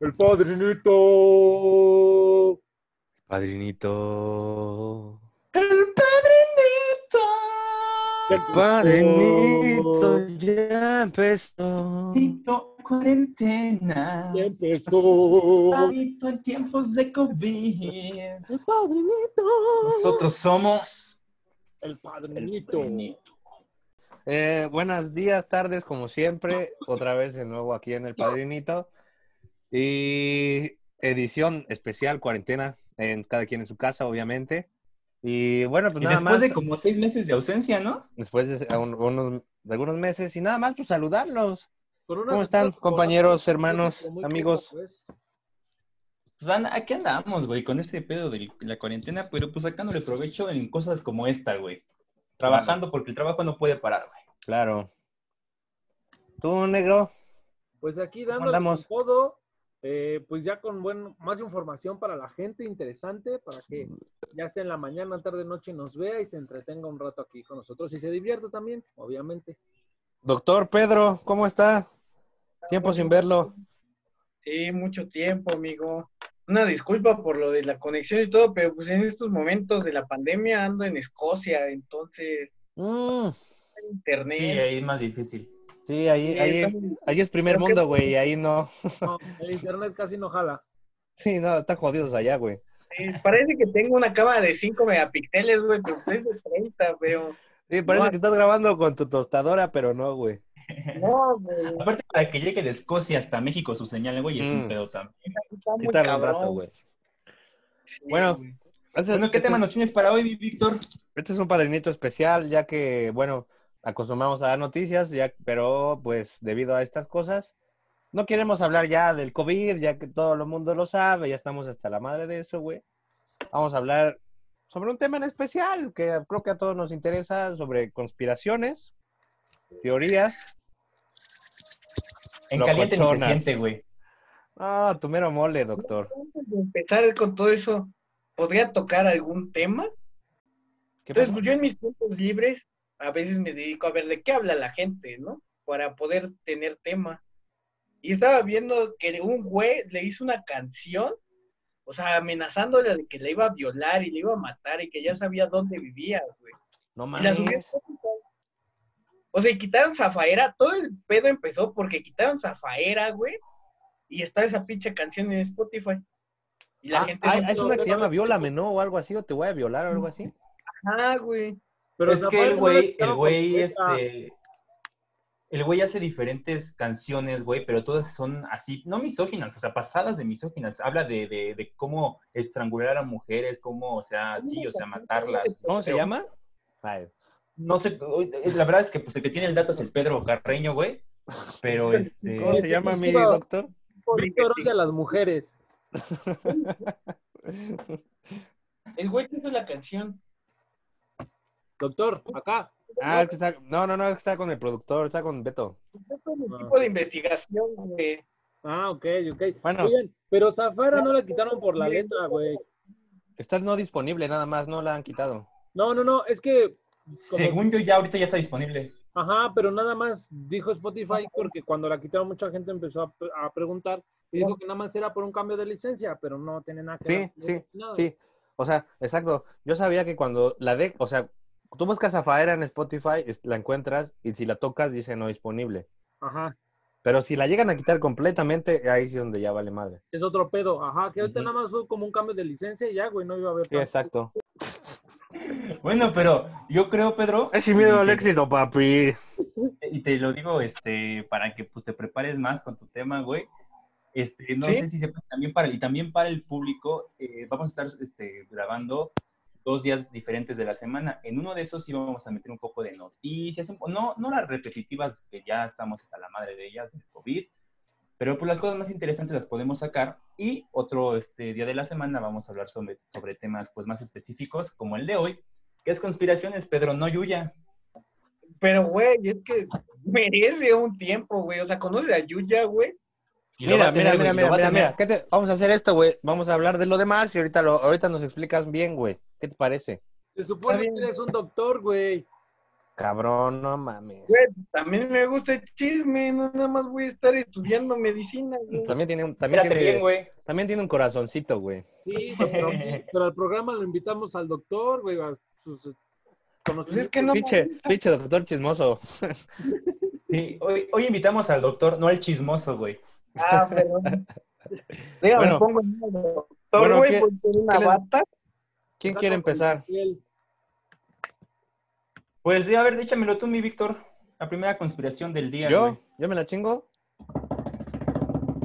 El padrinito. Padrinito. El padrinito. El padrinito ya empezó. Padrinito, cuarentena. Ya empezó. Padrinito en tiempos de COVID. El padrinito. Nosotros somos El el padrinito. padrinito. Eh, buenos días, tardes, como siempre. Otra vez de nuevo aquí en El Padrinito. Y edición especial, cuarentena, en cada quien en su casa, obviamente. Y bueno, pues Y nada después más. de como seis meses de ausencia, ¿no? Después de, un- unos, de algunos meses. Y nada más, pues saludarlos. ¿Cómo están, compañeros, hermanos, amigos? poco, pues. Pues anda, aquí andamos, güey, con ese pedo de la cuarentena, pero pues sacándole provecho en cosas como esta, güey. Trabajando porque el trabajo no puede parar, güey. Claro. ¿Tú, negro? Pues aquí con todo, eh, pues ya con buen, más información para la gente, interesante, para que ya sea en la mañana, tarde, noche nos vea y se entretenga un rato aquí con nosotros y se divierta también, obviamente. Doctor Pedro, ¿cómo está? Tiempo sin verlo. Sí, mucho tiempo, amigo. Una disculpa por lo de la conexión y todo, pero pues en estos momentos de la pandemia ando en Escocia, entonces Mm, internet. Sí, ahí es más difícil. Sí, ahí, ahí, ahí es primer Creo que- mundo, güey, y ahí no. No, el internet casi no jala. Sí, no, están jodidos allá, güey. sí, parece que tengo una cámara de 5 megapíxeles, güey, pero es de 30, pero Sí, parece No. que estás grabando con tu tostadora, pero no, güey. no, güey, Aparte, para que llegue de Escocia hasta México su señal, güey, es Mm. un pedo también. está muy un rato, güey. Sí, Bueno, güey. Este, Bueno, ¿qué este- tema nos tienes para hoy, Víctor? este es un padrinito especial, ya que, bueno, acostumbramos a dar noticias, ya, pero pues debido a estas cosas, no queremos hablar ya del COVID, ya que todo el mundo lo sabe, ya estamos hasta la madre de eso, güey. Vamos a hablar sobre un tema en especial que creo que a todos nos interesa, sobre conspiraciones, teorías. En caliente ni se siente, güey. Ah, tu mero mole, doctor. Antes de empezar con todo eso, ¿podría tocar algún tema? ¿Qué Entonces, pues yo en mis tiempos libres a veces me dedico a ver de qué habla la gente, ¿no? Para poder tener tema. Y estaba viendo que un güey le hizo una canción, o sea, amenazándole de que le iba a violar y le iba a matar y que ya sabía dónde vivía, güey. No Y la mames. Spotify. O sea, y quitaron Zafaera, todo el pedo empezó porque quitaron Zafaera, güey, y está esa pinche canción en Spotify. Y la Ah, gente ah, no es una que se llama Viólame, ¿no? O algo así, o te voy a violar o algo así. Ah, güey. Pero es que el güey, el güey, este. El güey hace diferentes canciones, güey, pero todas son así, no misóginas, o sea, pasadas de misóginas. Habla de, de, de cómo estrangular a mujeres, cómo, o sea, sí, o sea, matarlas. ¿Cómo se llama? No sé, la verdad es que pues, el que tiene el dato es el Pedro Carreño, güey. Pero este. ¿Cómo se llama mi doctor? Víctor odia a las mujeres. El güey que hizo la canción. Doctor, acá. Ah, es que está... No, no, no, es que está con el productor, está con Beto. Es un Ah. tipo de investigación, güey. Ah, ok, ok. Bueno. Oigan, pero Zafara no la quitaron por la letra, güey. Está no disponible nada más, no la han quitado. No, no, no, es que, Según yo, ya ahorita ya está disponible. ajá, pero nada más dijo Spotify porque cuando la quitaron mucha gente empezó a, pre- a preguntar y dijo que nada más era por un cambio de licencia, pero no tiene nada que Sí, ver. sí, nada. sí. O sea, exacto. Yo sabía que cuando la de, o sea, tú buscas a Faera en Spotify, la encuentras y si la tocas dice no disponible. Ajá, Pero si la llegan a quitar completamente, ahí sí es donde ya vale madre. es otro pedo. Ajá, que ahorita Ujú. nada más fue como un cambio de licencia y ya, güey, no iba a haber. Sí, exacto. Bueno, pero yo creo, Pedro. Es sin miedo al éxito, papi. Y te lo digo, este, para que pues te prepares más con tu tema, güey. Este, no ¿Sí? sé si sepas también para y también para el público, eh, vamos a estar este, grabando dos días diferentes de la semana. En uno de esos sí vamos a meter un poco de noticias, no, no las repetitivas que ya estamos hasta la madre de ellas, del COVID, pero pues las cosas más interesantes las podemos sacar. Y otro este, día de la semana vamos a hablar sobre, sobre temas pues más específicos, como el de hoy, que es conspiraciones, Pedro, no Yuya. Pero, güey, es que merece un tiempo, güey. O sea, conoce a Yuya, güey. Y Mira, tener, mira, mira, mira, mira, mira. ¿Qué te- Vamos a hacer esto, güey. Vamos a hablar de lo demás y ahorita, lo, ahorita nos explicas bien, güey. ¿Qué te parece? Se supone que eres un doctor, güey. cabrón, no mames. Güey, también me gusta el chisme, no nada más voy a estar estudiando medicina, güey. También tiene un, también Espérate tiene, bien, güey. también tiene un corazoncito, güey. Sí, pero, pero al programa lo invitamos al doctor, güey, a sus Pues es que no Pinche, pinche doctor chismoso. Sí, hoy, hoy invitamos al doctor, no al chismoso, güey. Ah, perdón. Bueno. pongo en modo doctor, Bueno, güey, ¿qué- por ser una les- bata. ¿Quién quiere empezar? Pues sí, a ver, échamelo tú, mi Víctor. La primera conspiración del día, ¿Yo? güey. ¿Yo me la chingo?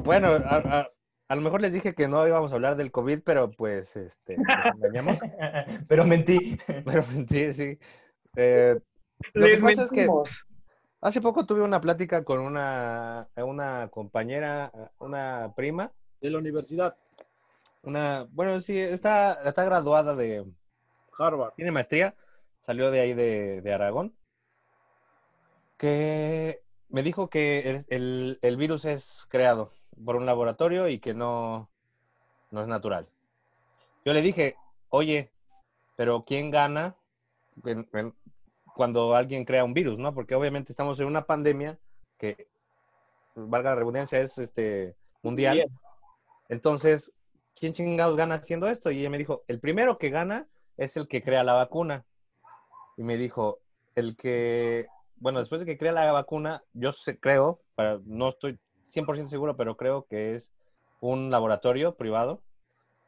Bueno, a, a- a lo mejor les dije que no íbamos a hablar del COVID, pero pues, este, nos engañamos. Pero mentí. Pero sí, sí. Eh, lo Les que pasa es que mentimos. Hace poco tuve una plática con una, una compañera, una prima, De la universidad, una, bueno, sí, está, está graduada de, Harvard. tiene maestría, salió de ahí de, de Aragón, que me dijo que el, el- el virus es creado por un laboratorio y que no, no es natural. Yo le dije, oye, pero ¿quién gana cuando alguien crea un virus, no? Porque obviamente estamos en una pandemia que, valga la redundancia, es este, mundial. Bien. Entonces, ¿quién chingados gana haciendo esto? Y ella me dijo, el primero que gana es el que crea la vacuna. Y me dijo, el que, bueno, después de que crea la vacuna, yo sé- creo, para, no estoy 100% seguro, pero creo que es un laboratorio privado,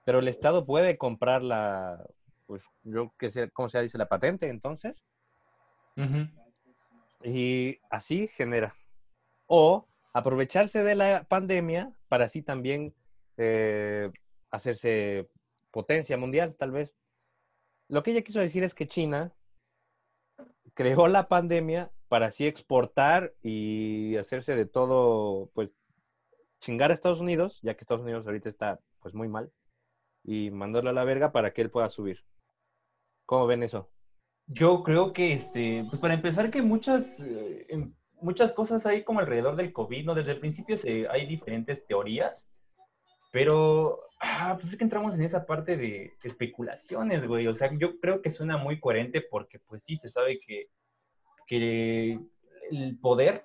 pero el Estado puede comprar la, pues yo qué sé, ¿cómo se dice? La patente, entonces, Y así genera. O aprovecharse de la pandemia para así también eh, hacerse potencia mundial, tal vez. Lo que ella quiso decir es que China creó la pandemia para así exportar y hacerse de todo, pues, chingar a Estados Unidos, ya que Estados Unidos ahorita está, pues, muy mal, y mandarlo a la verga para que él pueda subir. ¿Cómo ven eso? Yo creo que, este, pues para empezar, que muchas, eh, muchas cosas hay como alrededor del COVID, ¿no? Desde el principio se, hay diferentes teorías, pero, ah, pues es que entramos en esa parte de especulaciones, güey. O sea, yo creo que suena muy coherente porque, pues sí, se sabe que, que el poder,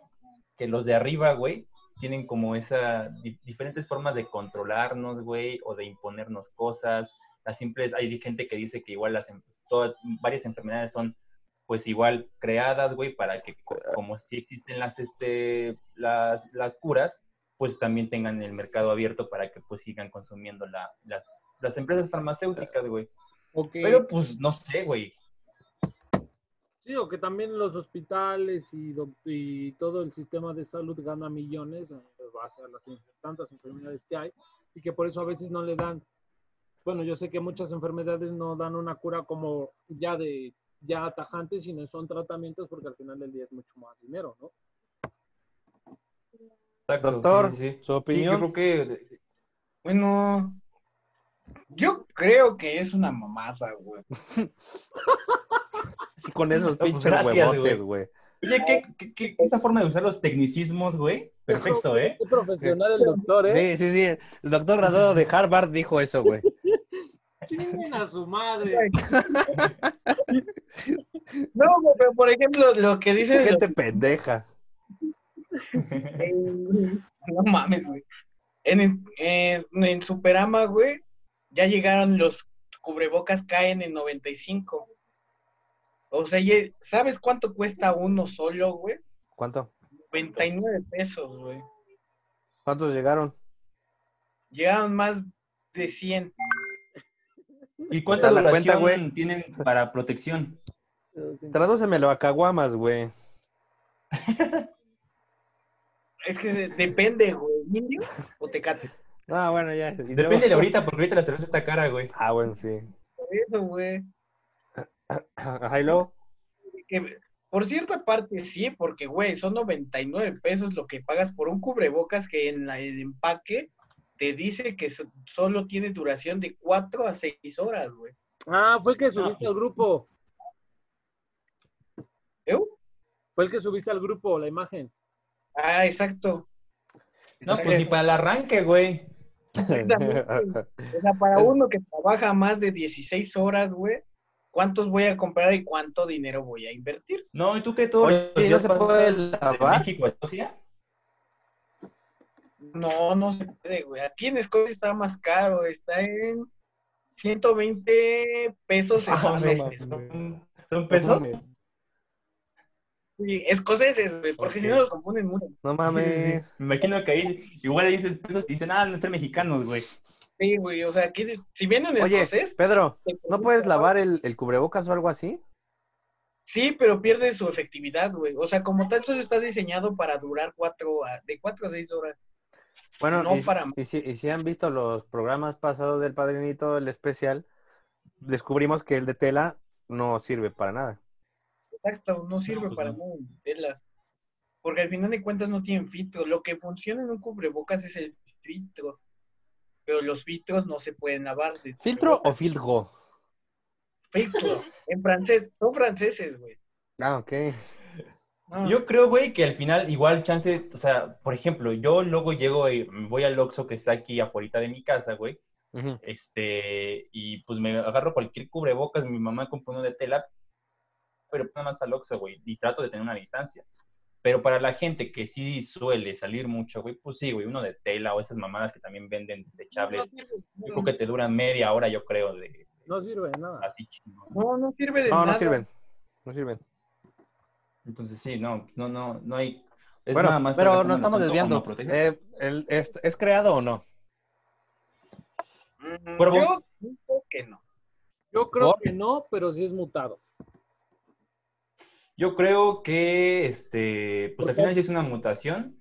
que los de arriba, güey, tienen como esa, di- diferentes formas de controlarnos, güey, o de imponernos cosas. Las simples, hay gente que dice que igual las, em- todas, varias enfermedades son pues igual creadas, güey, para que co- como si existen las, este, las, las curas, pues también tengan el mercado abierto para que pues sigan consumiendo la, las, las empresas farmacéuticas, güey. Pero pues no sé, güey. sí, o que también los hospitales y, y todo el sistema de salud gana millones en base a las tantas enfermedades que hay y que por eso a veces no le dan, bueno, yo sé que muchas enfermedades no dan una cura como ya de ya tajante, sino son tratamientos porque al final del día es mucho más dinero, ¿no? Exacto, Doctor, sí, sí, sí. su Sí, opinión. yo creo que Bueno, yo creo que es una mamada, güey. Sí, con esos No, pues, pinches gracias, huevotes, güey. Oye, ¿qué, qué, qué- esa forma de usar los tecnicismos, güey? Perfecto, ¿eh? Qué profesional el doctor, ¿eh? Sí, sí, sí. El doctor graduado de Harvard dijo eso, güey. Chinguen a su madre. No, pero por ejemplo, lo que dices. Gente pendeja. en- No mames, güey. En, en, en Superama, güey, ya llegaron los cubrebocas caen en 95. O sea, ya- ¿sabes cuánto cuesta uno solo, güey? ¿Cuánto? 99 pesos, güey. ¿Cuántos llegaron? Llegaron más de 100. ¿Y cuánta duración cuenta, güey. tienen para protección? Tradúcemelo a caguamas, güey. Es que depende, güey. ¿Indio o tecate? Ah, bueno, ya. Y Depende luego- de ahorita, porque ahorita la cerveza está cara, güey. Ah, bueno, sí. Por eso, güey. Ajá, y luego. Que, por cierta parte sí, porque, güey, son 99 pesos lo que pagas por un cubrebocas que en la- el empaque te dice que so- solo tiene duración de 4 a 6 horas, güey. Ah, fue el que subiste al grupo. ¿Eh? Fue el que subiste al grupo, la imagen. Ah, exacto. No, pues ni para el arranque, güey. Exactamente. O sea, para uno que trabaja más de 16 horas, güey, cuántos voy a comprar y cuánto dinero voy a invertir. No, ¿y tú qué todo? Oye, ¿y no se puede lavar? México Escocia? No, no se puede, güey. Aquí en Escocia está más caro, está en 120 pesos Ah, no escoceses. ¿Son, son pesos? Sí, escoceses, güey, porque si no los confunden mucho. No mames. Me imagino que ahí igual dices pesos y dicen, ah, no ser mexicanos, güey. Sí, güey, o sea, aquí, si vienen Oye, escocés, Pedro, ¿no puedes lavar el, el cubrebocas o algo así? Sí, pero pierde su efectividad, güey. O sea, como tal, solo está diseñado para durar cuatro a, de cuatro a seis horas. Bueno, No y, para- y si, y si han visto los programas pasados del Padrinito, el especial, descubrimos que el de tela no sirve para nada. Exacto, no sirve pues para no. nada tela. Porque al final de cuentas no tienen filtro. Lo que funciona en un cubrebocas es el filtro. Pero los filtros no se pueden lavar. de ¿Filtro o filtro? Filtro. En francés. Son franceses, güey. Ah, ok. No, Yo creo, güey, que al final igual chance, o sea, por ejemplo, yo luego llego y voy al Oxxo que está aquí afuera de mi casa, güey, Ujú. este, y pues me agarro cualquier cubrebocas, mi mamá compró uno de tela, pero nada más al Oxxo, güey, y trato de tener una distancia. Pero para la gente que sí suele salir mucho, güey, pues sí, güey, uno de tela o esas mamadas que también venden no desechables, sirve, yo creo que te duran media hora, yo creo, de No sirve de nada. así chingón. no, no sirve de No, nada. no sirven. No sirven. Entonces sí, no, no, no, no hay... Es bueno, nada más pero nos estamos desviando. Eh, el- es, ¿Es creado o no? Mm, Cuervo. Yo digo que no. Yo creo ¿Por? que no, pero sí es mutado. Yo creo que, este, pues al final sí es una mutación,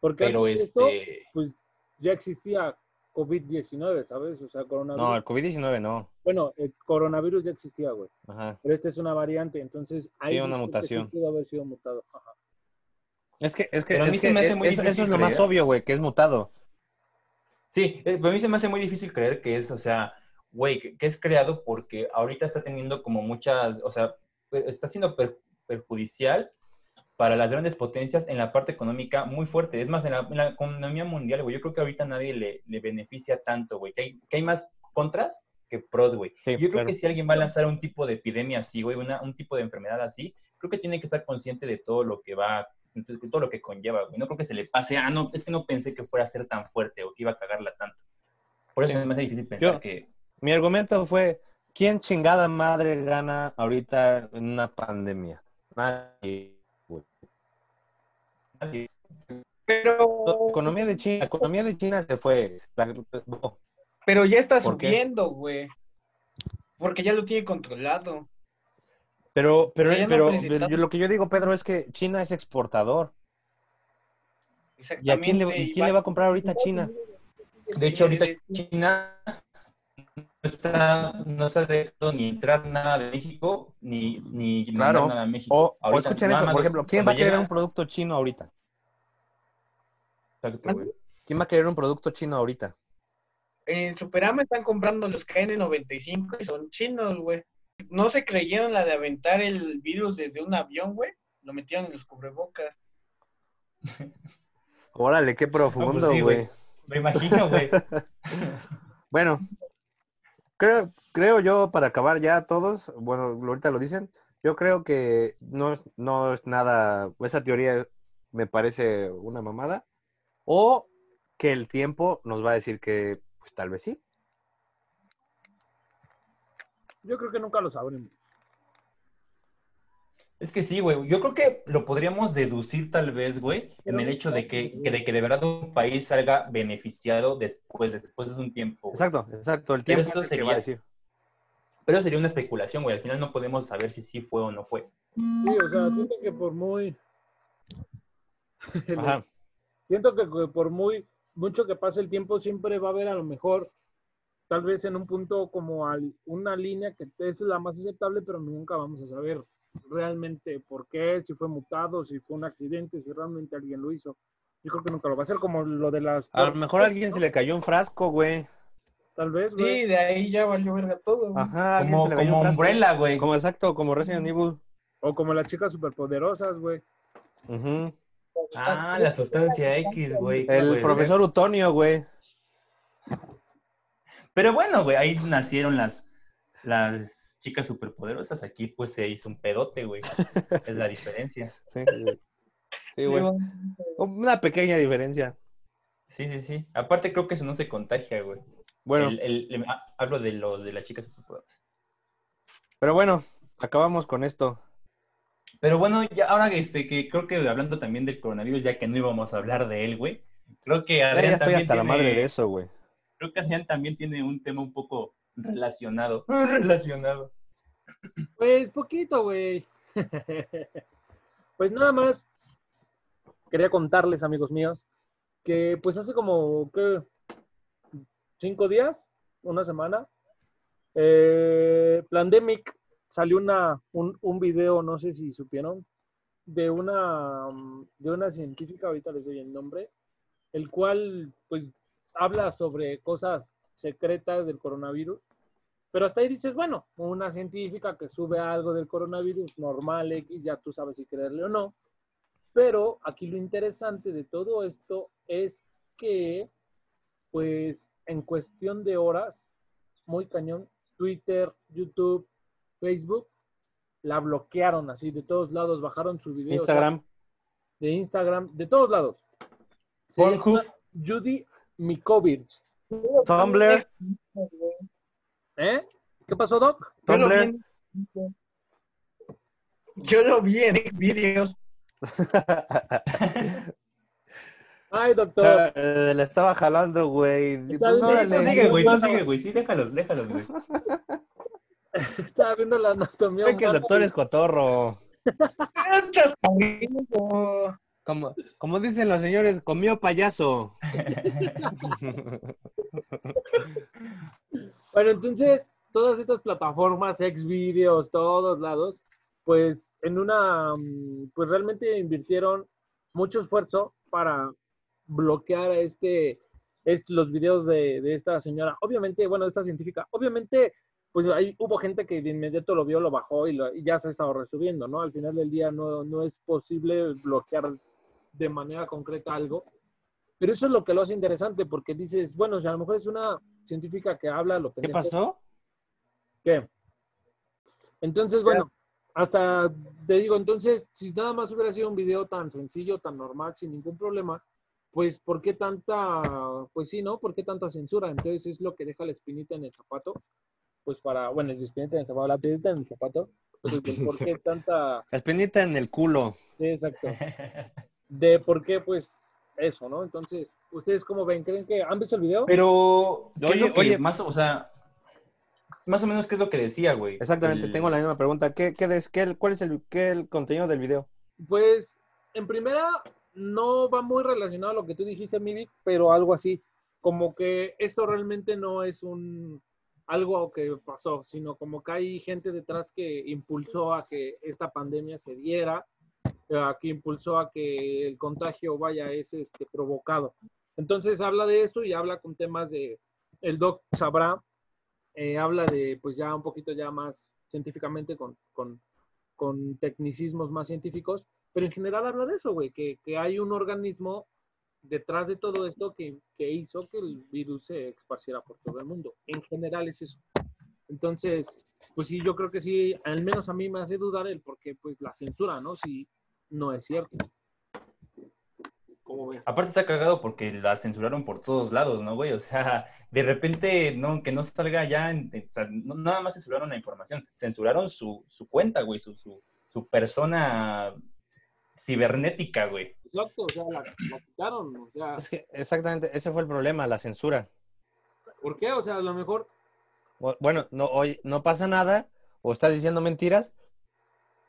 Porque pero este, pues ya existía COVID-19, ¿sabes? O sea, coronavirus. No, el COVID-19 no. Bueno, el coronavirus ya existía, güey. Ajá. Pero esta es una variante, entonces hay una mutación. pudo haber sido mutado. Ajá. Es que, es que, Pero a mí es se que me hace muy eso, difícil eso es lo más obvio, güey, que es mutado. sí, eh, para mí se me hace muy difícil creer que es, o sea, güey, que, que es creado porque ahorita está teniendo como muchas, o sea, eh, está siendo per- perjudicial para las grandes potencias en la parte económica muy fuerte. Es más, en la, en la economía mundial, güey, yo creo que ahorita nadie le, le beneficia tanto, güey, que hay, que hay más contras que pros, güey. Sí, yo creo claro. que si alguien va a lanzar un tipo de epidemia así, güey, una- un tipo de enfermedad así, creo que tiene que estar consciente de todo lo que va, de todo lo que conlleva, güey. No creo que se le pase, ah, no, es que no pensé que fuera a ser tan fuerte o que iba a cagarla tanto. Por eso Sí. me hace difícil pensar Yo- que... Mi argumento fue, ¿quién chingada madre gana ahorita en una pandemia? Nadie. Pero, La economía de China, la economía de China se fue. Pero ya está subiendo, güey. Porque ya lo tiene controlado. Pero, pero, no pero yo- lo que yo digo, Pedro, es que China es exportador. ¿Y a quién le, y quién le va a comprar ahorita a China? De hecho, ahorita China está, no está dejando ni entrar nada de México, ni, ni mandar nada a México. O, escuchen eso, por ejemplo, ¿quién va a querer llega- un producto chino ahorita? Exacto, güey. ¿Quién va a querer un producto chino ahorita? En Superama están comprando los KN95 y son chinos, güey. No se creyeron la de aventar el virus desde un avión, güey. Lo metieron en los cubrebocas. Órale, qué profundo, sí, güey. güey. Me imagino, güey. Bueno, creo, creo yo, para acabar ya todos, bueno, ahorita lo dicen, yo creo que no es, no es nada, esa teoría me parece una mamada, o que el tiempo nos va a decir que, pues tal vez sí. Yo creo que nunca lo sabremos. Es que sí, güey. Yo creo que lo podríamos deducir tal vez, güey, en el hecho de que, que de que de verdad un país salga beneficiado después, después de un tiempo. güey. Exacto, exacto, el Pero tiempo eso es el que va a sería- decir. Pero sería una especulación, güey. Al final no podemos saber si sí fue o no fue. Sí, o sea, siento que por muy. Ajá. Siento que que por muy mucho que pase el tiempo, siempre va a haber a lo mejor, tal vez en un punto como al- una línea que es la más aceptable, pero nunca vamos a saber realmente por qué, si fue mutado, si fue un accidente, si realmente alguien lo hizo. Yo creo que nunca lo va a hacer como lo de las... A lo mejor a alguien se le cayó un frasco, güey. Tal vez, güey. Sí, de ahí ya valió verga todo, güey. Ajá, Como, se le cayó como un frasco. Umbrella, güey. Como exacto, como Resident Evil. O como las chicas superpoderosas, güey. Ujú. Ah, la sustancia X, güey. El Puede profesor Utonio, güey. Pero bueno, güey, ahí nacieron las, las chicas superpoderosas, aquí pues se hizo un pedote, güey. Es la diferencia. Sí, sí. Sí, güey. Una pequeña diferencia. Sí, sí, sí. Aparte creo que eso no se contagia, güey. Bueno, El- el- el- ah, hablo de los de las chicas superpoderosas. pero bueno, acabamos con esto. Pero bueno, ya ahora este, que creo que hablando también del coronavirus, ya que no íbamos a hablar de él, güey. Creo que Ya, Adrián ya estoy también hasta la tiene- madre de eso, güey. Creo que Adrián también tiene un tema un poco relacionado. relacionado. Pues poquito, güey. pues nada más quería contarles, amigos míos, que pues hace como, ¿qué? Cinco días, una semana, eh, Plandemic salió una, un, un video, no sé si supieron, de una, de una científica, ahorita les doy el nombre, el cual pues habla sobre cosas secretas del coronavirus pero hasta ahí dices, bueno, una científica que sube algo del coronavirus normal, X, ya tú sabes si creerle o no. Pero aquí lo interesante de todo esto es que, pues, en cuestión de horas, muy cañón, Twitter, YouTube, Facebook, la bloquearon así de todos lados, bajaron su video. o sea, Instagram. de Instagram, de todos lados. Se Pornhub. llama Judy Mikovich. Tumblr. ¿Eh? ¿Qué pasó, Doc? Yo lo vi Tumblr. Yo lo vi en vídeos. Ay, doctor. Eh, le estaba jalando, güey. Pues, bien, órale. Tú sigue, güey, tú sigue, güey. Sí, déjalos, déjalos, güey. Estaba viendo la anatomía. Ve que el humana doctor es cotorro. Como, como dicen los señores, comió payaso. Bueno, entonces, todas estas plataformas, Xvideos, todos lados, pues en una, mm, pues realmente invirtieron mucho esfuerzo para bloquear a este, est- los videos de, de esta señora. Obviamente, bueno, de esta científica, obviamente, pues ahí hubo gente que de inmediato lo vio, lo bajó y, lo- y ya se ha estado resubiendo, ¿no? Al final del día no, no es posible bloquear de manera concreta algo. Pero eso es lo que lo hace interesante, porque dices, bueno, si a lo mejor es una científica que habla lo ¿Qué pendejo, pasó? ¿Qué? Entonces, bueno, hasta te digo, entonces, si nada más hubiera sido un video tan sencillo, tan normal, sin ningún problema, pues, ¿por qué tanta, pues sí, ¿no? ¿Por qué tanta censura? Entonces, es lo que deja la espinita en el zapato, pues para, bueno, la espinita en el zapato, la piedrita en el zapato, pues, ¿por qué tanta, La espinita en el culo. sí, exacto, de por qué, pues, eso, ¿no? Entonces, ¿ustedes cómo ven? ¿Creen que han visto el video? Pero, ¿qué es Oye, que oye. más, o sea, más o menos qué es lo que decía, güey? Exactamente, El- tengo la misma pregunta. ¿Qué, qué des- qué- ¿Cuál es el, qué el contenido del video? Pues, en primera, no va muy relacionado a lo que tú dijiste, Mivic, pero algo así, como que esto realmente no es un algo que pasó, sino como que hay gente detrás que impulsó a que esta pandemia se diera, que impulsó a que el contagio vaya es este provocado. Entonces habla de eso y habla con temas de el doc sabrá, eh, habla de pues ya un poquito ya más científicamente con, con, con tecnicismos más científicos, pero en general habla de eso, güey, que, que hay un organismo detrás de todo esto que, que hizo que el virus se esparciera por todo el mundo. En general es eso. Entonces, pues sí, yo creo que sí, al menos a mí me hace dudar el por qué, pues la censura, ¿no? Si no es cierto. ¿Cómo ves? Aparte está cagado porque la censuraron por todos lados, ¿no, güey? O sea, de repente, no, que no salga ya, en- en- o sea, no- nada más censuraron la información, censuraron su, su cuenta, güey, su, su, su persona cibernética, güey. Exacto, o sea, la, la quitaron, o sea, Es que exactamente, ese fue el problema, la censura. ¿por qué? O sea, a lo mejor, Bueno, no, oye, no pasa nada, o estás diciendo mentiras,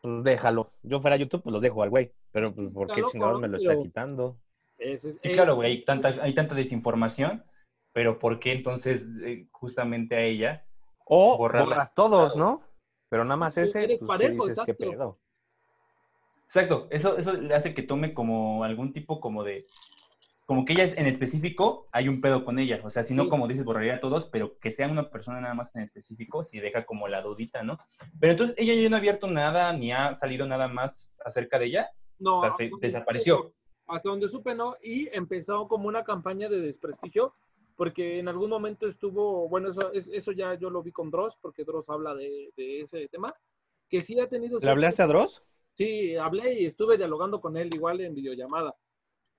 pues déjalo. Yo fuera YouTube, pues lo dejo al güey. Pero, pues, ¿por qué chingados me lo está quitando? es- Sí, claro, güey, hay tanta, hay tanta desinformación, pero ¿por qué entonces eh, justamente a ella? O Borrarla. borras todos, ¿no? Pero nada más ese, pues parejo, sí dices, qué pedo. Exacto, eso, eso le hace que tome como algún tipo como de, como que ella es en específico, hay un pedo con ella, o sea, si no, Sí. como dices, borraría a todos, pero que sea una persona nada más en específico, si deja como la dudita, ¿no? Pero entonces ella ya no ha abierto nada, ni ha salido nada más acerca de ella, no, o sea, se desapareció. Hasta donde supe, ¿no? Y empezó como una campaña de desprestigio porque en algún momento estuvo, bueno, eso, es- eso ya yo lo vi con Dross, porque Dross habla de, de ese tema, que sí ha tenido... ¿Le hablaste a Dross? Sí, hablé y estuve dialogando con él igual en videollamada.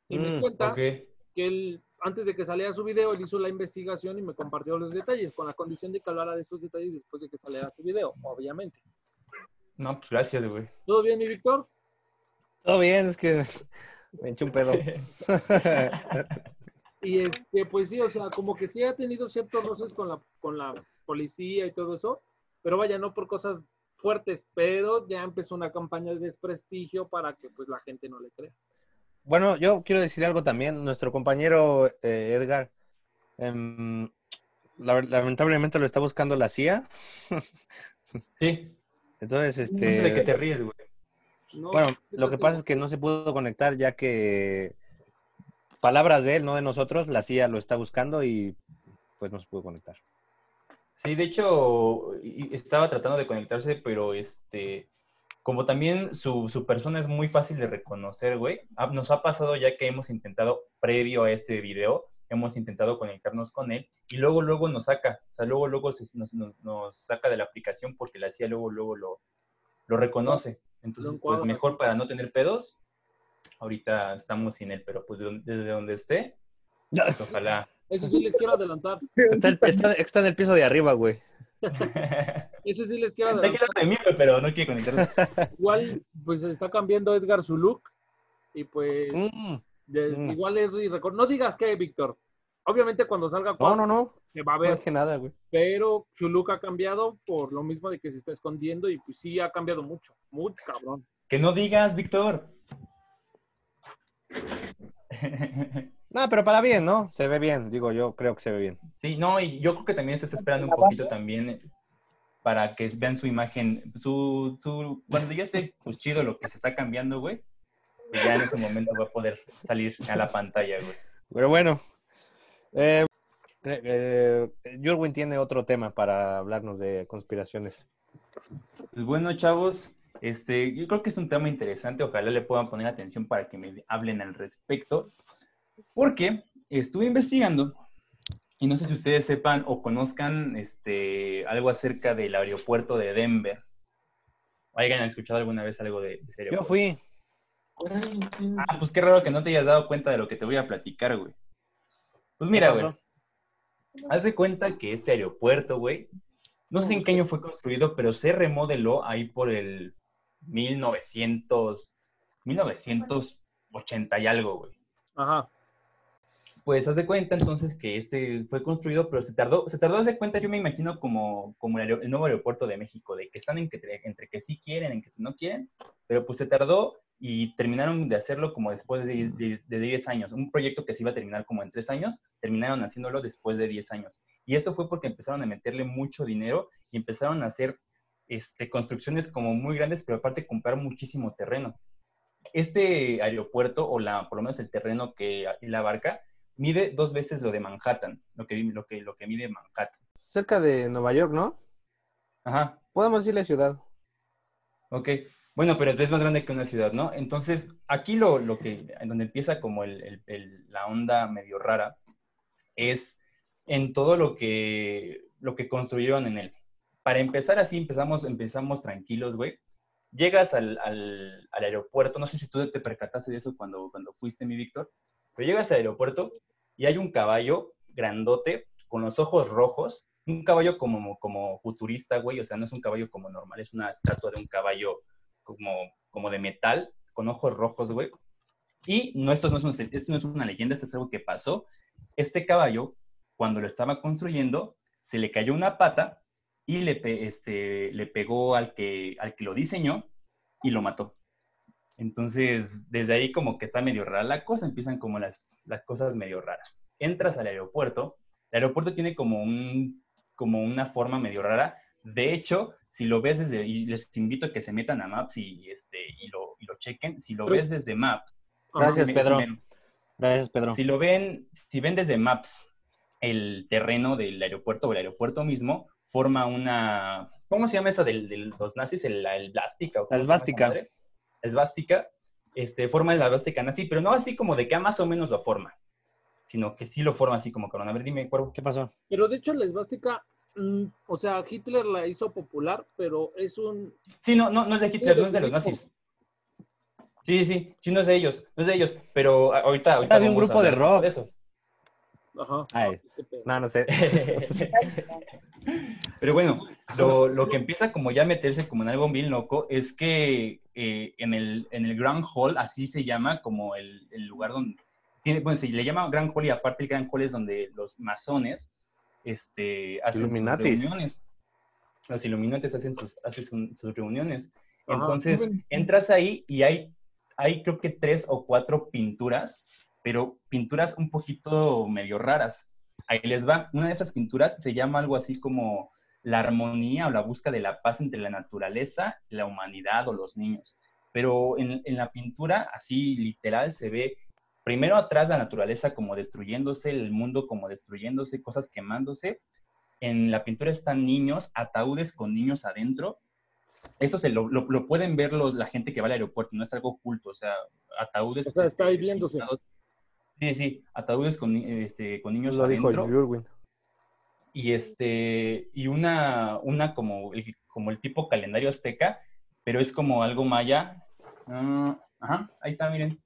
Y me Mm, cuenta Ok. que él, antes de que saliera su video, él hizo la investigación y me compartió los detalles, con la condición de que hablara de esos detalles después de que saliera su video, obviamente. No, pues gracias, güey. ¿Todo bien, mi Víctor? Todo bien, es que me eché un pedo. Y este, pues sí, o sea, como que sí ha tenido ciertos roces con la, con la policía y todo eso, pero vaya, no por cosas fuertes, pero ya empezó una campaña de desprestigio para que pues la gente no le crea. Bueno, yo quiero decir algo también. Nuestro compañero eh, Edgar, em, la- lamentablemente lo está buscando la CIA. Sí. Entonces, No sé de qué este, te ríes, güey. No, bueno, ¿qué lo que pasa es que no se pudo conectar ya que palabras de él, no de nosotros, la CIA lo está buscando y pues no se pudo conectar. Sí, de hecho, estaba tratando de conectarse, pero este, como también su, su persona es muy fácil de reconocer, güey. Nos ha pasado ya que hemos intentado, previo a este video, hemos intentado conectarnos con él y luego, luego nos saca. O sea, luego, luego se- nos, nos- nos saca de la aplicación porque la CIA luego, luego lo, lo reconoce. Entonces, pues mejor para no tener pedos. Ahorita estamos sin él, pero pues desde donde esté, pues, ojalá. Eso sí les quiero adelantar. Está, está- está en el piso de arriba, güey. Eso sí les quiero Está de mí, pero no quiere conectarse. Igual, pues está cambiando Edgar su look y pues Mm, de- Mm. igual es No digas que, Víctor. Obviamente cuando salga No, cuadro, no, no. se va a No dije nada, güey. pero su look ha cambiado por lo mismo de que se está escondiendo y pues sí ha cambiado mucho, muy cabrón. Que no digas, Víctor. No, pero para bien, ¿no? Se ve bien, digo, yo creo que se ve bien. Sí, no, y yo creo que también se está esperando un poquito también para que vean su imagen, su, su, cuando ya esté pues chido lo que se está cambiando, güey, ya en ese momento va a poder salir a la pantalla, güey. Pero bueno, eh, eh, Jurwin tiene otro tema para hablarnos de conspiraciones. Pues bueno, chavos, este, yo creo que es un tema interesante, ojalá le puedan poner atención para que me hablen al respecto, porque estuve investigando y no sé si ustedes sepan o conozcan este, algo acerca del aeropuerto de Denver. ¿Hayan escuchado alguna vez algo de, ese Yo aeropuerto? fui, Ah, pues qué raro que no te hayas dado cuenta de lo que te voy a platicar, güey. Pues mira, ¿Qué güey, haz de cuenta que este aeropuerto, güey, no sé en qué año fue construido, pero se remodeló ahí por el 1900, 1980 y algo, güey. Ajá. Pues haz de cuenta entonces que este fue construido, pero se tardó, se tardó, haz de cuenta, yo me imagino como, como el, el nuevo aeropuerto de México, de que están en que, entre que sí quieren, en que no quieren, pero pues se tardó y terminaron de hacerlo como después de, diez- de, de 10 años. Un proyecto que se iba a terminar como en 3 años, terminaron haciéndolo después de 10 años. Y esto fue porque empezaron a meterle mucho dinero y empezaron a hacer este, construcciones como muy grandes, pero aparte comprar muchísimo terreno. Este aeropuerto, o la, por lo menos el terreno que la abarca, mide dos veces lo de Manhattan, lo que, lo que, lo que mide Manhattan. cerca de Nueva York, ¿no? Ajá, Podemos decirle ciudad. ok. Bueno, pero es más grande que una ciudad, ¿no? Entonces, aquí lo, lo que, en donde empieza como el- el- el- la onda medio rara, es en todo lo que, lo que construyeron en él. Para empezar así, empezamos, empezamos tranquilos, güey. Llegas al, al- al aeropuerto, no sé si tú te percataste de eso cuando, cuando fuiste, mi Víctor, pero llegas al aeropuerto y hay un caballo grandote con los ojos rojos, un caballo como, como futurista, güey, o sea, no es un caballo como normal, es una estatua de un caballo como, como de metal, con ojos rojos, güey. Y no, esto, no es una, esto no es una leyenda, esto es algo que pasó. Este caballo, cuando lo estaba construyendo, se le cayó una pata y le, este, le pegó al que, al que lo diseñó y lo mató. Entonces, desde ahí como que está medio rara la cosa, empiezan como las, las cosas medio raras. Entras al aeropuerto, el aeropuerto tiene como, un, como una forma medio rara. De hecho, si lo ves desde, y les invito a que se metan a Maps y, este, y, lo, y lo chequen, si lo ves desde Maps, Gracias, si me- Pedro. si me- Gracias, Pedro. si lo ven, si ven desde Maps el terreno del aeropuerto o el aeropuerto mismo, forma una, ¿cómo se llama esa del- de los nazis? El. ¿o cómo La esvástica. Esvástica. Este, forma la esvástica nazi, pero no así como de que más o menos lo forma, sino que sí lo forma así como cabrón. A ver, dime, Cuervo. ¿Qué pasó? Pero de hecho la esvástica, mm, o sea, Hitler la hizo popular, pero es un... Sí, no, no, no es de Hitler, no es de los nazis. Sí, sí, sí, no es de ellos, no es de ellos, pero ahorita... ahorita Era de un grupo de rock. eso. Ajá. Ay, pedo. no, no sé. Pero bueno, lo, lo que empieza como ya a meterse como en algo bien loco es que eh, en, el, en el Grand Hall, así se llama como el, el lugar donde... Tiene, bueno, se le llama Grand Hall y aparte el Grand Hall es donde los masones este, hacen Illuminatis. sus reuniones. Los Illuminates hacen sus, hacen su- sus reuniones. Ajá. Entonces, entras ahí y hay, hay creo que tres o cuatro pinturas, pero pinturas un poquito medio raras. Ahí les va. Una de esas pinturas se llama algo así como la armonía o la búsqueda de la paz entre la naturaleza, la humanidad o los niños. Pero en, en la pintura, así literal, se ve primero atrás la naturaleza como destruyéndose, el mundo como destruyéndose, cosas quemándose. En la pintura están niños, ataúdes con niños adentro. Eso se lo, lo- lo pueden ver los, la gente que va al aeropuerto, no es algo oculto, o sea, ataúdes. O sea, está ahí viéndose. pintados. Sí, sí, ataúdes con, este, con niños Lo dijo adentro. Jurwin. y este y una una como el, como el tipo calendario azteca pero es como algo maya. Ah, ajá ahí está miren.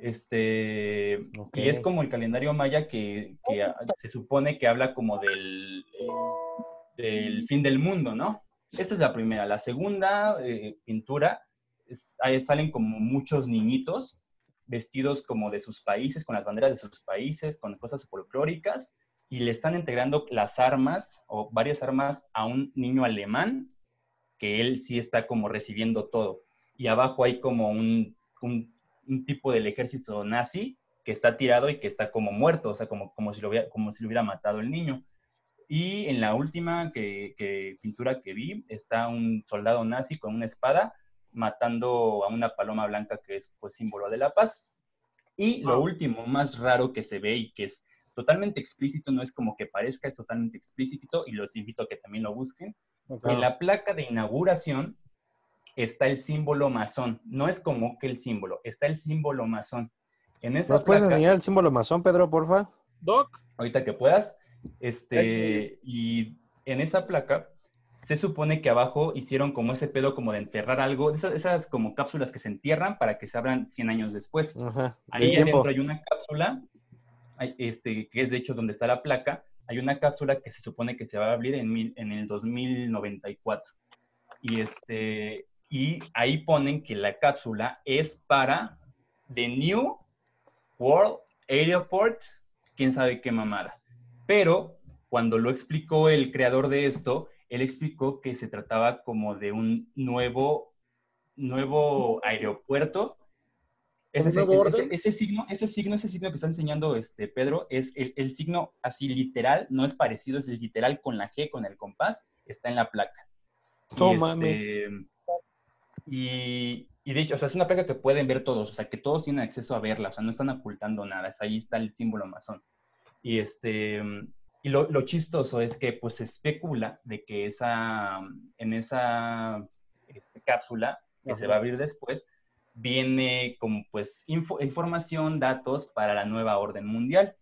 Este y es como el calendario maya que, que se supone que habla como del del fin del mundo no esta es la primera. La segunda eh, pintura es- ahí salen como muchos niñitos vestidos como de sus países con las banderas de sus países con cosas folclóricas y le están entregando las armas o varias armas a un niño alemán que él sí está como recibiendo todo. Y abajo hay como un, un- tipo del ejército nazi que está tirado y que está como muerto, o sea, como, como, si, lo hubiera, como si lo hubiera matado el niño. Y en la última que- pintura que vi está un soldado nazi con una espada matando a una paloma blanca que es pues símbolo de la paz. Y lo último más raro que se ve y que es totalmente explícito, no es como que parezca, es totalmente explícito y los invito a que también lo busquen. En la placa de inauguración está el símbolo masón, no es como que el símbolo, está el símbolo masón. En esa ¿Nos puedes placa, enseñar el símbolo masón, Pedro, porfa? Doc, ahorita que puedas, este, y en esa placa se supone que abajo hicieron como ese pedo como de enterrar algo, esas, esas como cápsulas que se entierran para que se abran 100 años después. Ajá. Ahí adentro hay una cápsula, este, que es de hecho donde está la placa, hay una cápsula que se supone que se va a abrir en, mil- en el 2094. Y, este, y ahí ponen que la cápsula es para The New World Airport, quién sabe qué mamada. Pero cuando lo explicó el creador de esto, él explicó que se trataba como de un nuevo, nuevo aeropuerto. Ese, ¿Un nuevo ese- ese signo, ese signo, ese signo que está enseñando este Pedro, es el, el signo así literal, no es parecido, es literal con la G, con el compás, está en la placa. Y, No este, mames. Y, y de hecho, o sea, es una placa que pueden ver todos, o sea, que todos tienen acceso a verla, o sea, no están ocultando nada, es, ahí está el símbolo masón. Y este, y lo, lo chistoso es que pues se especula de que esa, en esa este, cápsula que se va a abrir después, viene como pues info- información, datos para la nueva orden mundial.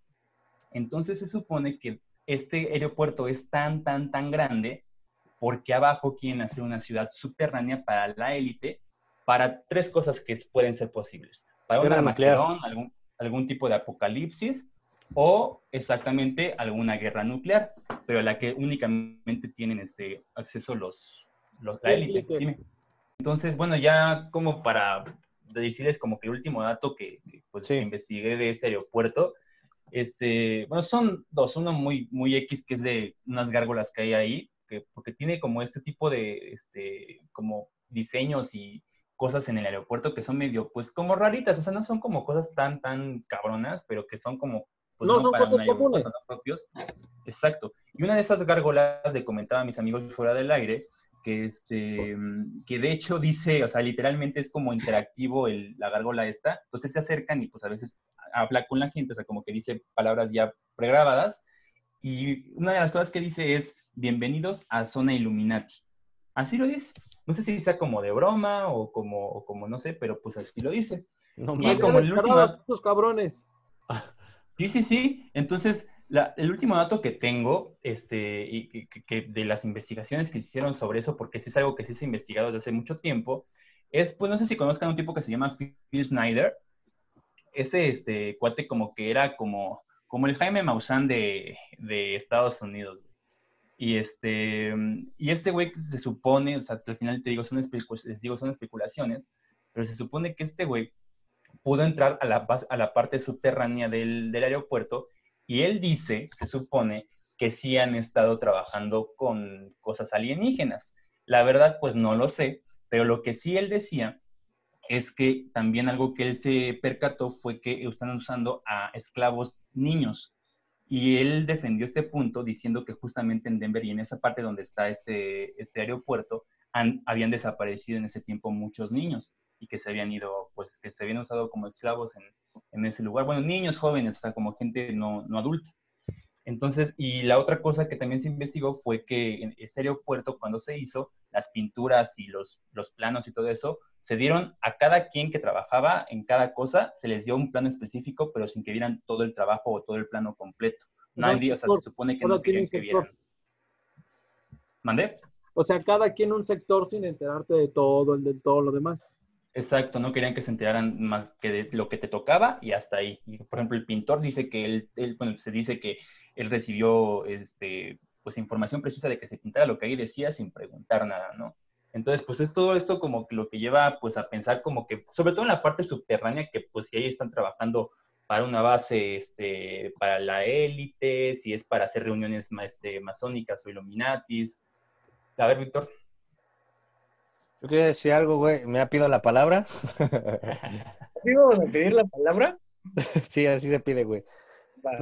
Entonces se supone que este aeropuerto es tan, tan, tan grande porque abajo quieren hacer una ciudad subterránea para la élite, para tres cosas que pueden ser posibles. Para un Guerra nuclear. Armagedón, algún, algún tipo de apocalipsis o exactamente alguna guerra nuclear, pero a la que únicamente tienen este acceso los, los la élite. Entonces, bueno, ya como para decirles como que el último dato que, que, pues, Sí. investigué de ese aeropuerto, este, bueno, son dos, uno muy, muy X, que es de unas gárgolas que hay ahí, que, porque tiene como este tipo de, este, como diseños y cosas en el aeropuerto que son medio, pues, como raritas, o sea, no son como cosas tan, tan cabronas, pero que son como, pues, No, no, aeropuerto, comunes. no propios. Exacto. Y una de esas gárgolas, le comentaba a mis amigos fuera del aire, que, este, que de hecho dice, o sea, literalmente es como interactivo el, la gárgola esta, entonces se acercan y pues a veces habla con la gente, o sea, como que dice palabras ya pregrabadas, y una de las cosas que dice es, bienvenidos a Zona Illuminati. Así lo dice. No sé si sea como de broma o como, o como no sé, pero pues así lo dice. No Y mames. como el último- estos cabrones. Sí, sí, sí. Entonces, la- el último dato que tengo, este, y que, que- de las investigaciones que se hicieron sobre eso, porque sí es algo que sí se ha investigado desde hace mucho tiempo, es, pues no sé si conozcan un tipo que se llama Phil Snyder. Ese este, cuate como que era como, como el Jaime Maussan de, de Estados Unidos. Y este, y este güey se supone, o sea, al final te digo, son, les digo, son especulaciones, pero se supone que este güey pudo entrar a la, parte subterránea del, aeropuerto y él dice, se supone, que sí han estado trabajando con cosas alienígenas. La verdad, pues no lo sé, pero lo que sí él decía es que también algo que él se percató fue que están usando a esclavos niños. Y él defendió este punto diciendo que justamente en Denver y en esa parte donde está este, este aeropuerto habían desaparecido en ese tiempo muchos niños y que se habían ido, pues que se habían usado como esclavos en, en ese lugar. Bueno, niños jóvenes, o sea, como gente no, no adulta. Entonces, y la otra cosa que también se investigó fue que en ese aeropuerto, cuando se hizo, las pinturas y los, los planos y todo eso, se dieron a cada quien que trabajaba en cada cosa, se les dio un plano específico, pero sin que vieran todo el trabajo o todo el plano completo. Nadie, o sea, se supone que no querían que vieran. ¿Mandé? O sea, cada quien un sector sin enterarte de todo, el de todo lo demás. Exacto, no querían que se enteraran más que de lo que te tocaba y hasta ahí. Por ejemplo, el pintor dice que él, él, bueno, se dice que él recibió este, pues información precisa de que se pintara lo que ahí decía sin preguntar nada, ¿no? Entonces, pues es todo esto como que lo que lleva pues a pensar como que, sobre todo en la parte subterránea, que pues si ahí están trabajando para una base, este, para la élite, si es para hacer reuniones este, masónicas o illuminatis. A ver, Víctor. Yo quería decir algo, güey. ¿Me ha pido la palabra? ¿Sí vamos a pedir la palabra? sí, así se pide, güey.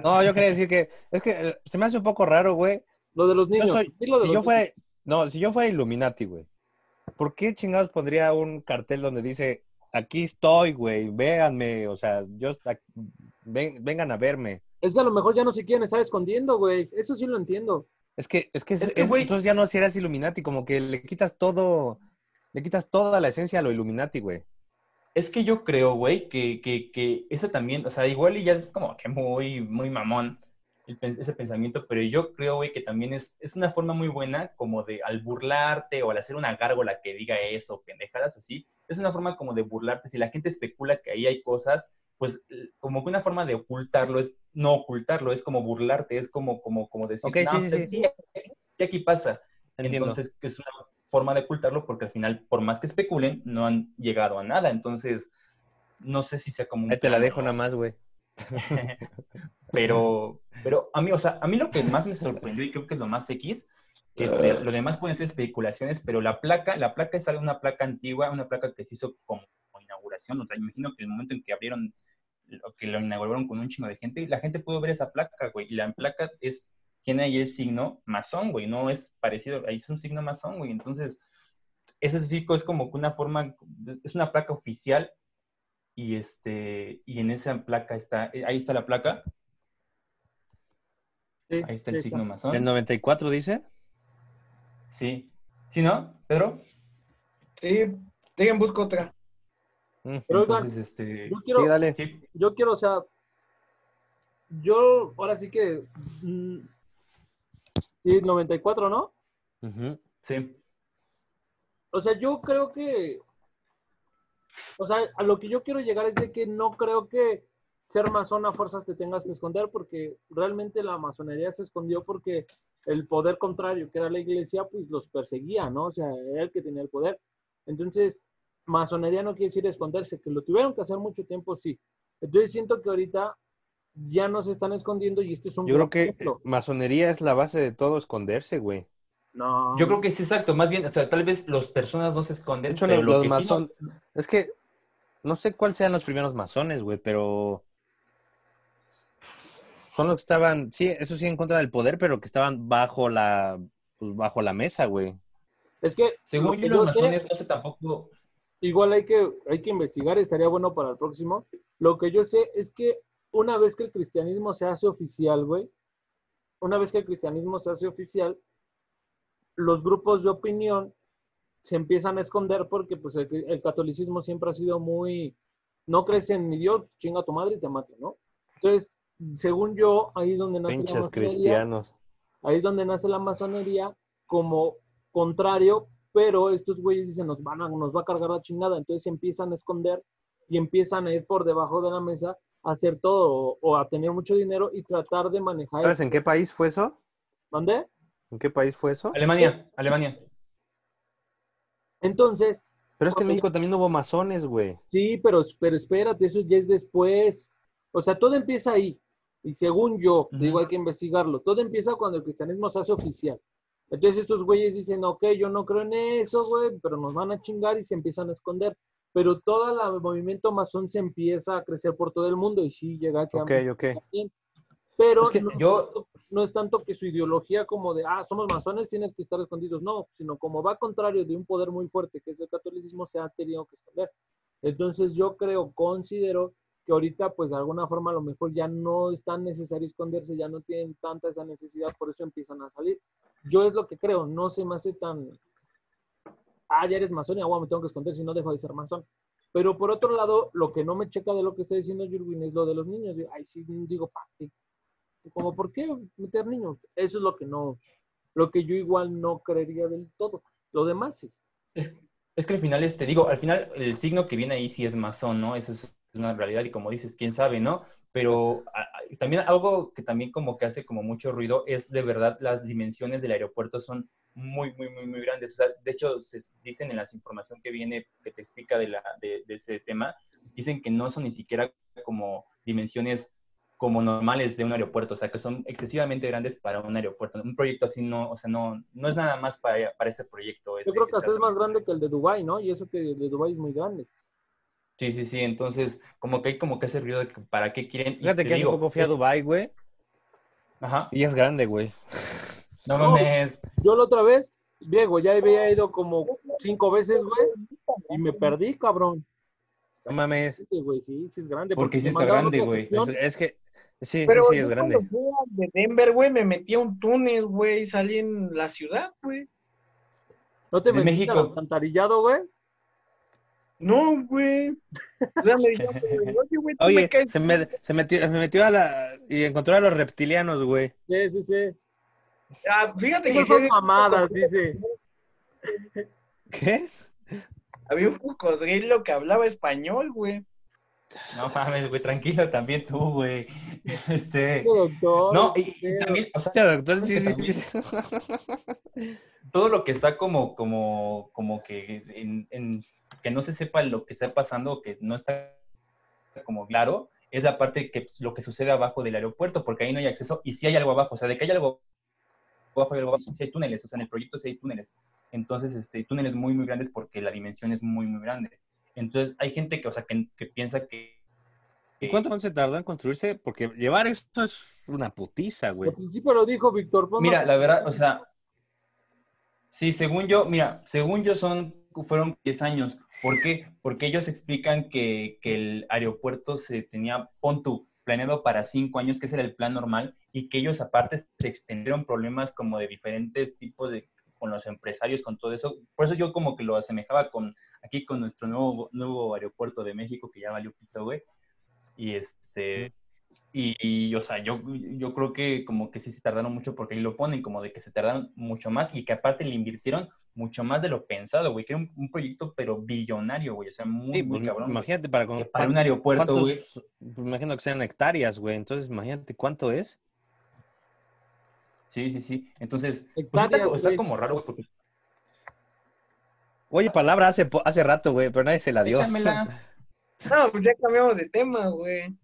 No, yo quería decir que es que eh, se me hace un poco raro, güey. Lo de los Yo niños. soy- dilo de si los yo fuera, niños. no, si yo fuera Illuminati, güey, ¿por qué chingados pondría un cartel donde dice aquí estoy, güey, véanme, o sea, yo ven- vengan a verme? Es que a lo mejor ya no se quieren estar escondiendo, güey. Eso sí lo entiendo. Es que, es que, Es es- que, entonces ya no serás Illuminati, como que le quitas todo, le quitas toda la esencia a lo Illuminati, güey. Es que yo creo, güey, que, que, que eso también, o sea, igual y ya es como que muy, muy mamón el ese pensamiento, pero yo creo, güey, que también es, es una forma muy buena como de al burlarte o al hacer una gárgola que diga eso, pendejadas así, es una forma como de burlarte. Si la gente especula que ahí hay cosas, pues como que una forma de ocultarlo es no ocultarlo, es como burlarte, es como, como, como decir, Ok, no, sí, pues sí, sí. aquí- aquí pasa. Entiendo. Entonces, es una forma de ocultarlo porque al final, por más que especulen, no han llegado a nada. Entonces, no sé si sea como un Ahí te la dejo nada más, güey. pero, pero a mí, o sea, a mí lo que más me sorprendió y creo que es lo más X, este, lo demás pueden ser especulaciones, pero la placa, la placa es algo- una placa antigua, una placa que se hizo como inauguración, o sea, imagino que el momento en que abrieron, que lo inauguraron con un chingo de gente, la gente pudo ver esa placa, güey, y la placa es, tiene ahí el signo masón, güey, no es parecido, ahí es un signo masón, güey, entonces, ese sí es como que una forma, es una placa oficial, y este, y en esa placa está, ahí está la placa, Sí, Ahí está el sí, signo masón. ¿El 94 dice? Sí. ¿Sí, no, Pedro? Sí, dejen busco otra. Mm. Oigan, Entonces, este... yo quiero, Sí, dale. Sí, yo quiero, o sea, yo ahora sí que. mm, sí, 94, ¿no? Ujú. sí. O sea, yo creo que. O sea, a lo que yo quiero llegar es de que no creo que ser masón a fuerzas te tengas que esconder, porque realmente la masonería se escondió porque el poder contrario, que era la iglesia, pues los perseguía, ¿no? O sea, era el que tenía el poder. Entonces, masonería no quiere decir esconderse, que lo tuvieron que hacer mucho tiempo, sí. Entonces siento que ahorita ya no se están escondiendo y este es un Yo creo que ejemplo. masonería es la base de todo esconderse, güey. No. Yo creo que sí, exacto. Más bien, o sea, tal vez las personas no se esconden, De hecho, pero los, lo los que sí no- masón- Es que no sé cuáles sean los primeros masones, güey, pero son los que estaban, sí, eso sí en contra del poder, pero que estaban bajo la, pues, bajo la mesa, güey. Es que, Según yo, los masones no sé tampoco... igual hay que, hay que investigar, estaría bueno para el próximo. Lo que yo sé es que una vez que el cristianismo se hace oficial, güey, una vez que el cristianismo se hace oficial, los grupos de opinión se empiezan a esconder porque pues el, el catolicismo siempre ha sido muy, no crees en mi Dios, chinga tu madre y te mato, ¿no? Entonces, según yo, ahí es donde nace la Pinches masonería. cristianos. Ahí es donde nace la masonería como contrario, pero estos güeyes dicen, nos, van a, nos va a cargar la chingada, entonces empiezan a esconder y empiezan a ir por debajo de la mesa a hacer todo o, o a tener mucho dinero y tratar de manejar. ¿Sabes en qué país fue eso? ¿Mandé? ¿En qué país fue eso? Alemania, Alemania. Entonces, Pero es que en México también hubo masones, güey. sí, pero, pero espérate, eso ya es después. O sea, todo empieza ahí. Y según yo, Ujú. digo, hay que investigarlo. Todo empieza cuando el cristianismo se hace oficial. Entonces estos güeyes dicen, ok, yo no creo en eso, güey, pero nos van a chingar y se empiezan a esconder. Pero todo el movimiento masón se empieza a crecer por todo el mundo y sí llega aquí a Ok, México ok. también. Pero Es que no, yo- no es tanto que su ideología como de, ah, somos masones, tienes que estar escondidos. No, sino como va contrario de un poder muy fuerte que es el catolicismo, se ha tenido que esconder. Entonces yo creo, considero que ahorita pues de alguna forma a lo mejor ya no es tan necesario esconderse, ya no tienen tanta esa necesidad, por eso empiezan a salir. Yo es lo que creo, no se me hace tan, ah, ya eres masón y agua me tengo que esconder si no dejo de ser masón. Pero por otro lado, lo que no me checa de lo que está diciendo Jurgen es lo de los niños. Ay, sí, digo, ¿para qué? Como, ¿por qué meter niños? Eso es lo que no, lo que yo igual no creería del todo. Lo demás sí. Es, es que al final, te digo, al final el signo que viene ahí sí es masón, ¿no? Eso es una realidad y como dices, quién sabe, ¿no? Pero a- a- también algo que también como que hace como mucho ruido es de verdad las dimensiones del aeropuerto son muy, muy, muy, muy grandes. O sea, de hecho, se dicen en la información que viene, que te explica de, la, de, de ese tema, dicen que no son ni siquiera como dimensiones como normales de un aeropuerto, o sea, que son excesivamente grandes para un aeropuerto. Un proyecto así no, o sea, no, no es nada más para, para ese proyecto. Yo creo que hasta es más grande que el de Dubai, ¿no? Y eso que el de Dubai es muy grande. Sí, sí, sí. Entonces, como que hay como que ese ruido de que para qué quieren. Fíjate te que hace digo, poco fui a Dubai, güey. Ajá. Y es grande, güey. No mames. Yo la otra vez, Diego, ya había ido como cinco veces, güey, y me perdí, cabrón. No mames. Sí, güey, sí, sí es grande. Porque sí me está grande, güey. Es, que sí, Pero sí, sí, es grande. fui de Denver, güey, me metí a un túnel, güey, y salí en la ciudad, güey. ¿No te de metiste México. al alcantarillado, güey? No, güey. O sea, me dijeron, oye, güey, tú me Oye, caes. se, me- se metió, se metió a la... y encontró a los reptilianos, güey. Sí, sí, sí. Ah, fíjate que son sí, mamadas, dice. ¿Qué? había un cocodrilo que hablaba español, güey. No mames, güey. Tranquilo también tú, güey. Este. Doctor, No, y, también, o sea, doctor, sí, sí, sí. todo lo que está como, como, como que en, en- que no se sepa lo que está pasando, que no está como claro, es la parte que pues, lo que sucede abajo del aeropuerto, porque ahí no hay acceso y sí hay algo abajo, o sea, de que hay algo abajo, hay algo abajo, sí hay túneles, o sea, en el proyecto sí hay túneles. Entonces, este, túneles muy, muy grandes porque la dimensión es muy, muy grande. Entonces, hay gente que, o sea, que, que piensa que... ¿Y cuánto se tardó en construirse? Porque llevar esto es una putiza, güey. Al principio lo dijo Víctor. Mira, la verdad, o sea, sí, según yo, mira, según yo son, fueron 10 años. ¿Por qué? Porque ellos explican que, que el aeropuerto se tenía, pon tú, planeado para 5 años, que ese era el plan normal, y que ellos aparte se extendieron problemas como de diferentes tipos de con los empresarios, con todo eso. Por eso yo como que lo asemejaba con aquí con nuestro nuevo, nuevo aeropuerto de México, que ya valió pito, güey. Y este, y, y, o sea, yo, yo creo que como que sí se tardaron mucho porque ahí lo ponen, como de que se tardaron mucho más y que aparte le invirtieron mucho más de lo pensado, güey, que era un, un proyecto pero billonario, güey, o sea, muy, Sí, muy pues, cabrón. imagínate para, con- para un aeropuerto, güey. ¿cuántos- pues, imagino que sean hectáreas, güey. Entonces, imagínate cuánto es. Sí, sí, sí. Entonces, pues está, como raro, güey, porque... Oye, palabra hace, hace rato, güey, pero nadie se la dio. Échamela. No, pues ya cambiamos de tema, güey.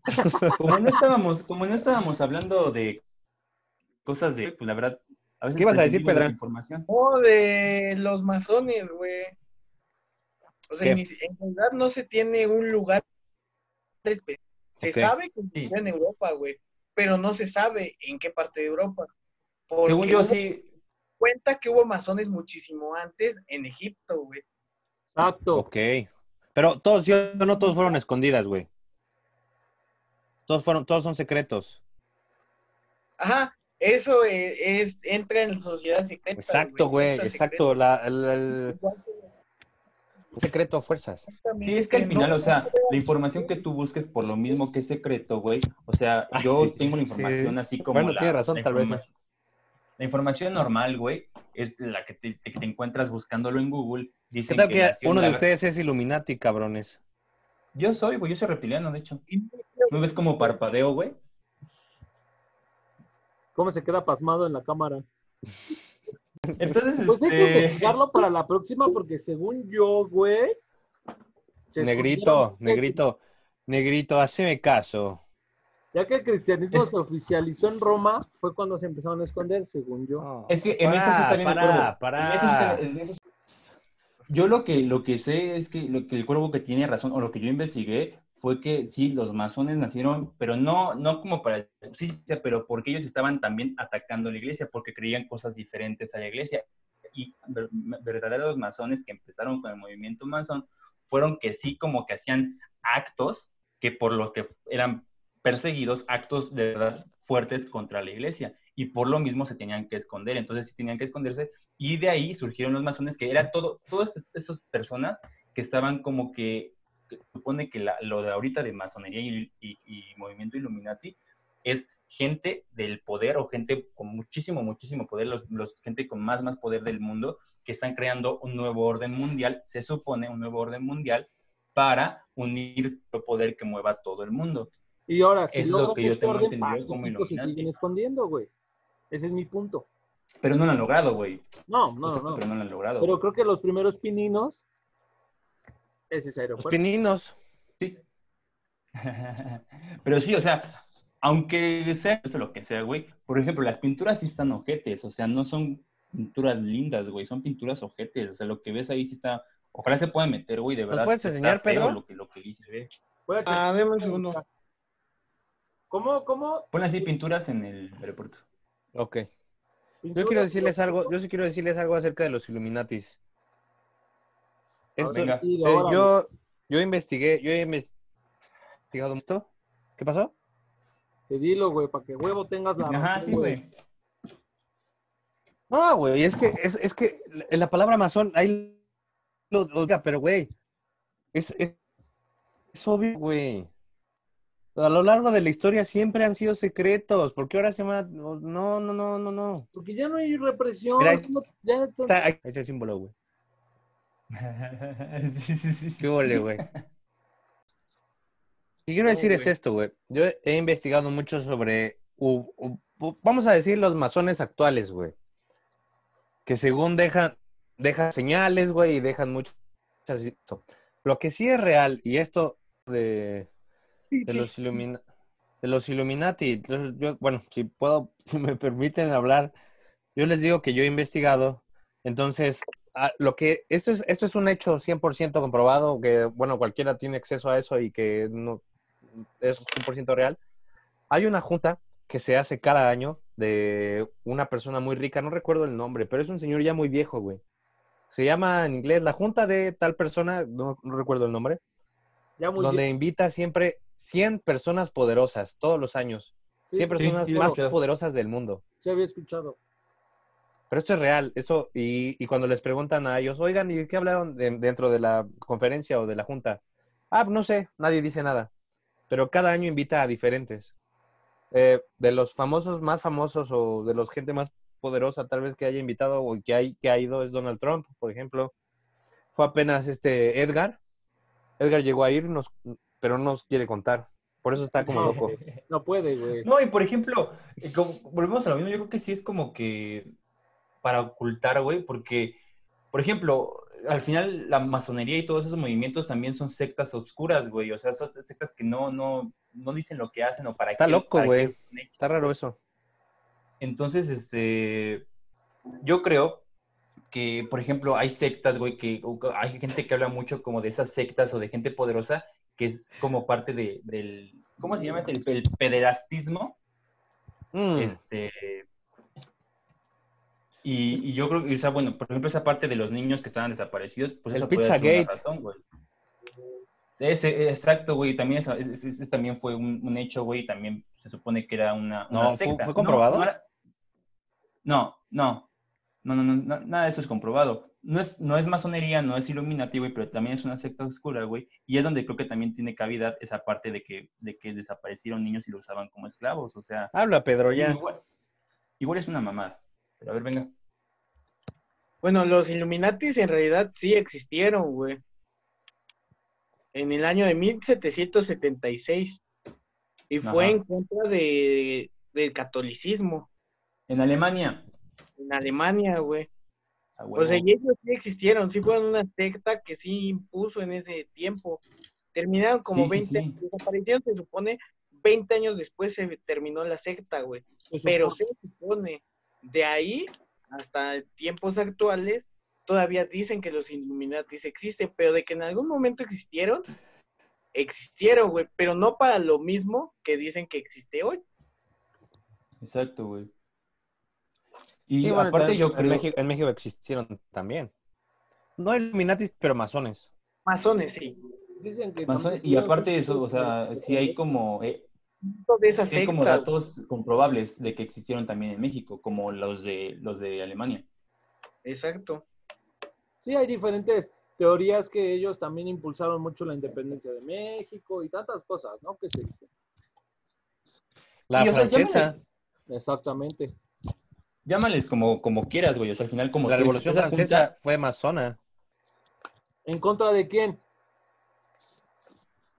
Como no estábamos, como no estábamos hablando de cosas de, pues la verdad, a veces ¿Qué ibas a decir, Pedra? información. No, de los masones, güey. O sea, ¿Qué? ni- en realidad no se tiene un lugar. Se Ok. sabe que Sí. está en Europa, güey, pero no se sabe en qué parte de Europa. Porque Según yo, hubo- sí, cuenta que hubo masones muchísimo antes en Egipto, güey. Exacto. Ok. Pero todos, yo no todos fueron escondidas, güey. Todos fueron, todos son secretos. Ajá, eso eh, es, entra en la sociedad secreta. Exacto, güey, exacto. La, el- el- secreto a fuerzas. Sí, es que al final, o sea, la información que tú busques por lo mismo que es secreto, güey, o sea, Ah, yo sí, tengo la sí. información así como Bueno, la, tienes razón, la tal vez. informa- La información normal, güey, es la que te, que te encuentras buscándolo en Google. ¿Qué Dicen tal que en uno de la- ustedes es Illuminati, cabrones? Yo soy, güey, yo soy reptiliano, de hecho. ¿No ves como parpadeo, güey? ¿Cómo se queda pasmado en la cámara? Entonces, Pues hay que este... investigarlo para la próxima, porque según yo, güey. se Negrito, escondieron- negrito, negrito, haceme caso. Ya que el cristianismo Es- se oficializó en Roma, fue cuando se empezaron a esconder, según yo. Es que en eso sí está bien el Pará, cuervo. pará. En eso sí está- en eso sí- Yo lo que, lo que sé es que, lo que el cuervo que tiene razón, o lo que yo investigué, fue que sí, los masones nacieron, pero no, no como para sí, pero porque ellos estaban también atacando a la iglesia, porque creían cosas diferentes a la iglesia. Y ver- verdaderos masones que empezaron con el movimiento masón fueron que sí como que hacían actos que por lo que eran perseguidos, actos de verdad fuertes contra la iglesia y por lo mismo se tenían que esconder, entonces sí tenían que esconderse y de ahí surgieron los masones que era todo, todas esas personas que estaban como que supone que la- lo de ahorita de masonería y, y- y movimiento Illuminati es gente del poder o gente con muchísimo, muchísimo poder, los, los- gente con más, más poder del mundo que están creando un nuevo orden mundial, se supone un nuevo orden mundial para unir el poder que mueva todo el mundo. Y ahora, si Es lo que yo este tengo orden, entendido ¿para qué como se siguen escondiendo, güey. Ese es mi punto. Pero no lo han logrado, güey. No, O no, sea, no. Pero no lo han logrado. Pero creo que los primeros pininos es ese Los aeropuerto. pininos. Sí. Pero sí, o sea, aunque sea eso lo que sea, güey. Por ejemplo, las pinturas sí están ojetes, o sea, no son pinturas lindas, güey, son pinturas ojetes. O sea, lo que ves ahí sí está. Ojalá se pueda meter, güey, de ¿Nos verdad. puedes está enseñar, feo Pedro? Lo que, lo que dice. Ah, deme un segundo. ¿Cómo, cómo? Pon así pinturas en el aeropuerto. Ok. Yo quiero decirles algo, yo sí quiero decirles algo acerca de los Illuminatis. Esto- Venga. Eh, yo, yo investigué, yo he investigado esto. ¿Qué pasó? Te dilo, güey, para que huevo tengas la Ajá, sí, güey. No, güey, es que, es, es que la- la palabra masón, ahí lo, pero güey, es, es, es obvio, güey. A lo largo de la historia siempre han sido secretos. ¿Por qué ahora se llama? No, no, no, no, no. Porque ya no hay represión. Mira, ahí no- ya Está, ahí está el símbolo, güey. sí, sí, sí. ¿Qué ole, güey? Que quiero decir es esto, güey. Yo he investigado mucho sobre, u- u- u- vamos a decir, los masones actuales, güey. Que según dejan, dejan señales, güey, y dejan muchas... Lo que sí es real, y esto de, de los, Illumina- de los Illuminati, yo, bueno, si puedo, si me permiten hablar, yo les digo que yo he investigado, entonces, ah, lo que, esto es, esto es un hecho 100% comprobado, que, bueno, cualquiera tiene acceso a eso y que no, es 100% real. Hay una junta que se hace cada año de una persona muy rica, no recuerdo el nombre, pero es un señor ya muy viejo, güey. Se llama en inglés la junta de tal persona, no, no recuerdo el nombre, ya muy donde bien. invita siempre 100 personas poderosas todos los años. Sí, 100 sí, personas sí, más escuchado. poderosas del mundo. sí había escuchado. Pero esto es real, eso, y, y cuando les preguntan a ellos, oigan, ¿y de qué hablaron de- dentro de la conferencia o de la junta? Ah, no sé, nadie dice nada. Pero cada año invita a diferentes. Eh, de los famosos más famosos o de los gente más poderosa tal vez que haya invitado o que, hay, que ha ido es Donald Trump, por ejemplo. Fue apenas este Edgar. Edgar llegó a ir, nos- pero no nos quiere contar. Por eso está como No, loco. No puede, güey. No, y por ejemplo, eh, como- volvemos a lo mismo, yo creo que sí es como que para ocultar, güey, porque, por ejemplo, al final la masonería y todos esos movimientos también son sectas obscuras, güey, o sea, son sectas que no, no, no dicen lo que hacen o para Está qué. loco, para qué güey. Está raro eso. Entonces, este, yo creo que, por ejemplo, hay sectas, güey, que hay gente que habla mucho como de esas sectas o de gente poderosa que es como parte de, del, ¿cómo se llama? Es el, el pederastismo. Mm. Este. Y, y yo creo que, o sea, bueno, por ejemplo, esa parte de los niños que estaban desaparecidos, pues El eso puede ser una Pizzagate. razón, güey. Ese- exacto, güey. También ese, ese también fue un, un hecho, güey. También se supone que era una, una ¿fue- secta. fue No, comprobado? No, no, no. No, no, nada de eso es comprobado. no es, no es masonería, no es Illuminati, güey, pero también es una secta oscura, güey. Y es donde creo que también tiene cavidad esa parte de que, de que desaparecieron niños y lo usaban como esclavos. O sea, Habla, Pedro, ya. igual, igual es una mamada. Pero a ver, venga. Bueno, los Illuminatis en realidad sí existieron, güey. En el año de 1776. Y fue en contra de, del catolicismo En Alemania. en Alemania, güey. O sea, y ellos sí existieron, sí fueron una secta que sí impuso en ese tiempo. Terminaron como Sí, sí, 20, sí. desaparecieron, se supone, 20 años después se terminó la secta, güey. Pero se supone, de ahí hasta tiempos actuales, todavía dicen que los Illuminatis existen, pero de que en algún momento existieron, existieron, güey, pero no para lo mismo que dicen que existe hoy. Exacto, güey. Y Sí, bueno, aparte yo en creo... México, en México existieron también. No Illuminatis, pero masones. Masones, sí. Dicen que y aparte de eso, o sea, sí hay como... eh, De sí como datos comprobables de que existieron también en México, como los de, los de Alemania. Exacto. Sí, hay diferentes teorías que ellos también impulsaron mucho la independencia de México y tantas cosas, ¿no? Que se dicen. La Y, o sea, francesa, Exactamente. Llámales como, como quieras, güey. O sea, al final como la Revolución esa Francesa junta- fue masona. ¿En contra de quién?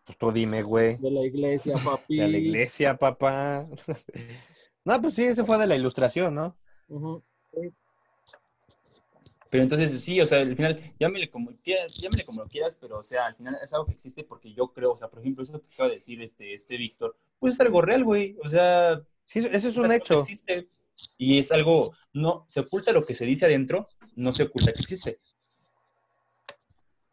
Pues tú dime, güey. De la iglesia, papi. De la iglesia, papá. no, pues sí, ese fue de la ilustración, ¿no? Pero entonces sí, o sea, al final, llámele como quieras, llámele como lo quieras, pero o sea, al final es algo que existe porque yo creo, o sea, por ejemplo, eso que acaba de decir este, este Víctor, pues es algo real, güey. O sea, Sí, eso es es un hecho. existe. Y es algo, no, se oculta lo que se dice adentro, no se oculta que existe.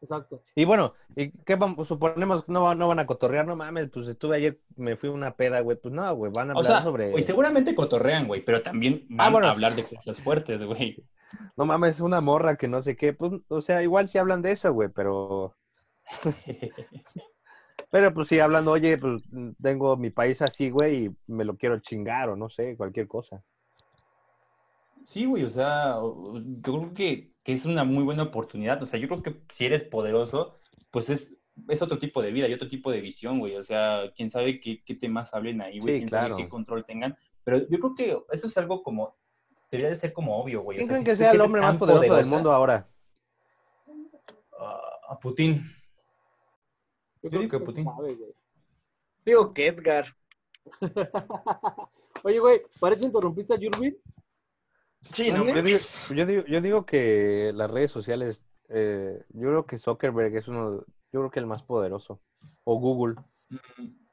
Exacto. Y bueno, ¿y qué vamos? Suponemos que no, no van a cotorrear, no mames, pues estuve ayer, me fui una peda, güey. Pues no, güey, van a O hablar sea, sobre. güey, seguramente cotorrean, güey, pero también van Ah, bueno, a hablar de cosas fuertes, güey. No mames, una morra que no sé qué. Pues, o sea, igual sí hablan de eso, güey, pero. Pero pues sí, hablando, oye, pues tengo mi país así, güey, y me lo quiero chingar o no sé, cualquier cosa. Sí, güey, o sea, yo creo que, que es una muy buena oportunidad. O sea, yo creo que si eres poderoso, pues es, es otro tipo de vida y otro tipo de visión, güey. O sea, quién sabe qué, qué temas hablen ahí, güey, Sí, quién claro. sabe qué control tengan. Pero yo creo que eso es algo como, debería de ser como obvio, güey. O ¿Quién sea, creen si que se sea el hombre más poderoso del mundo ahora? ah, a Putin. Yo creo digo que Putin. sabe, güey. Digo que Edgar. Oye, güey, ¿para eso interrumpiste a Yurvin? Sí, no, Yo digo, yo digo, yo digo que las redes sociales, eh, yo creo que Zuckerberg es uno, yo creo que el más poderoso. O Google. Mm.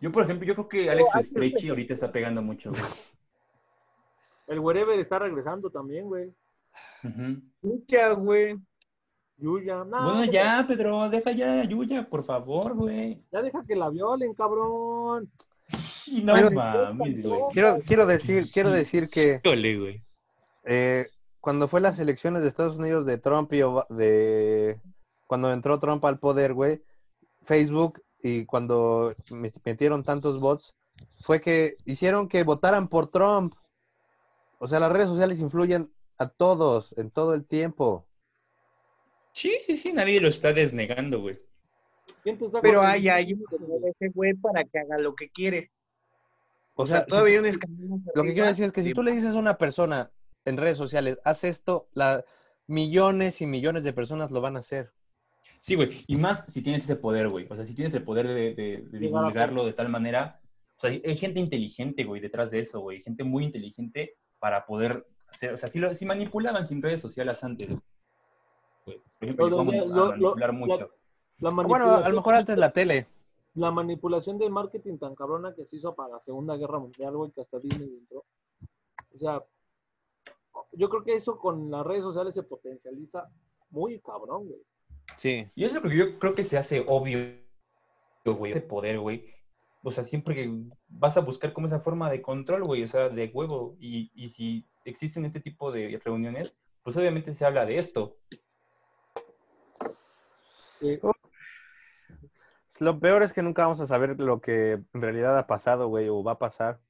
Yo, por ejemplo, yo creo que Alex Stretchy ahorita está pegando mucho, güey. El Wherever está regresando también, güey. Ujú. Yuya, güey. Yuya. No, Bueno, güey, ya, Pedro, deja ya a Yuya, por favor, güey. Ya deja que la violen, cabrón. Y no Pero- mames, güey. Quiero, quiero decir, quiero decir que güey. eh, cuando fue las elecciones de Estados Unidos de Trump y Oba- de cuando entró Trump al poder, güey, Facebook y cuando met- metieron tantos bots, fue que hicieron que votaran por Trump. O sea, las redes sociales influyen a todos en todo el tiempo. Sí, sí, sí, nadie lo está desnegando, güey. ¿Quién te está Pero hay alguien que mueve a ese güey para que haga lo que quiere. O O sea, sea, si todavía un hacia Lo que quiero decir es que si tú le dices a una persona en redes sociales, haz esto, la, millones y millones de personas lo van a hacer. Sí, güey. Y más si tienes ese poder, güey. O sea, si tienes el poder de, divulgarlo de tal manera. O sea, hay gente inteligente, güey, detrás de eso, güey. Gente muy inteligente para poder hacer. O sea, si, lo, si manipulaban sin redes sociales antes, güey. Por ejemplo, Lo- vamos lo- a lo- manipular lo- mucho. La Bueno, a lo mejor antes la tele. La manipulación de marketing tan cabrona que se hizo para la Segunda Guerra Mundial, güey, que hasta Disney entró. O sea, yo creo que eso con las redes sociales se potencializa muy cabrón, güey. Sí. Y eso es lo que yo creo que se hace obvio, güey, ese poder, güey. O sea, siempre que vas a buscar como esa forma de control, güey, o sea, de huevo. Y, y si existen este tipo de reuniones, pues obviamente se habla de esto. Sí. Lo peor es que nunca vamos a saber lo que en realidad ha pasado, güey, o va a pasar.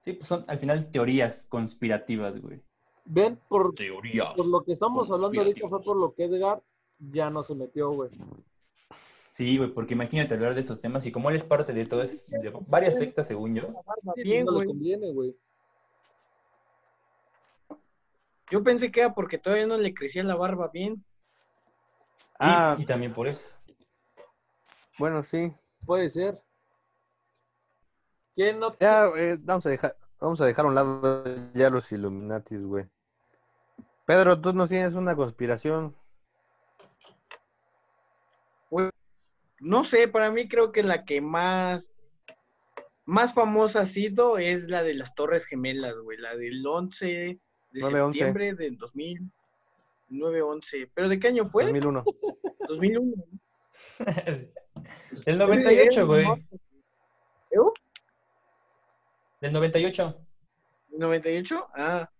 Sí, pues son al final teorías conspirativas, güey. Ven, por, Teorías. por lo que estamos hablando ahorita fue por lo que Edgar ya no se metió, güey. Sí, güey, porque imagínate hablar de esos temas y como él es parte de todas, de varias sectas, según yo. Bien, no le güey. conviene, güey. Yo pensé que era porque todavía no le crecía la barba bien. Ah, y, y también por eso. Bueno, sí. Puede ser. ¿Quién no? Ya, eh, vamos a dejar, vamos a dejar a un lado ya los Illuminatis, güey. Pedro, tú nos tienes una conspiración. No sé, para mí creo que la que más, más famosa ha sido es la de las Torres Gemelas, güey. La del 11 de 9-11. septiembre del 2000. 9-11. ¿Pero de qué año fue? 2001. 2001. El 98, güey. ¿Eh? Del 98. ¿98? Ah,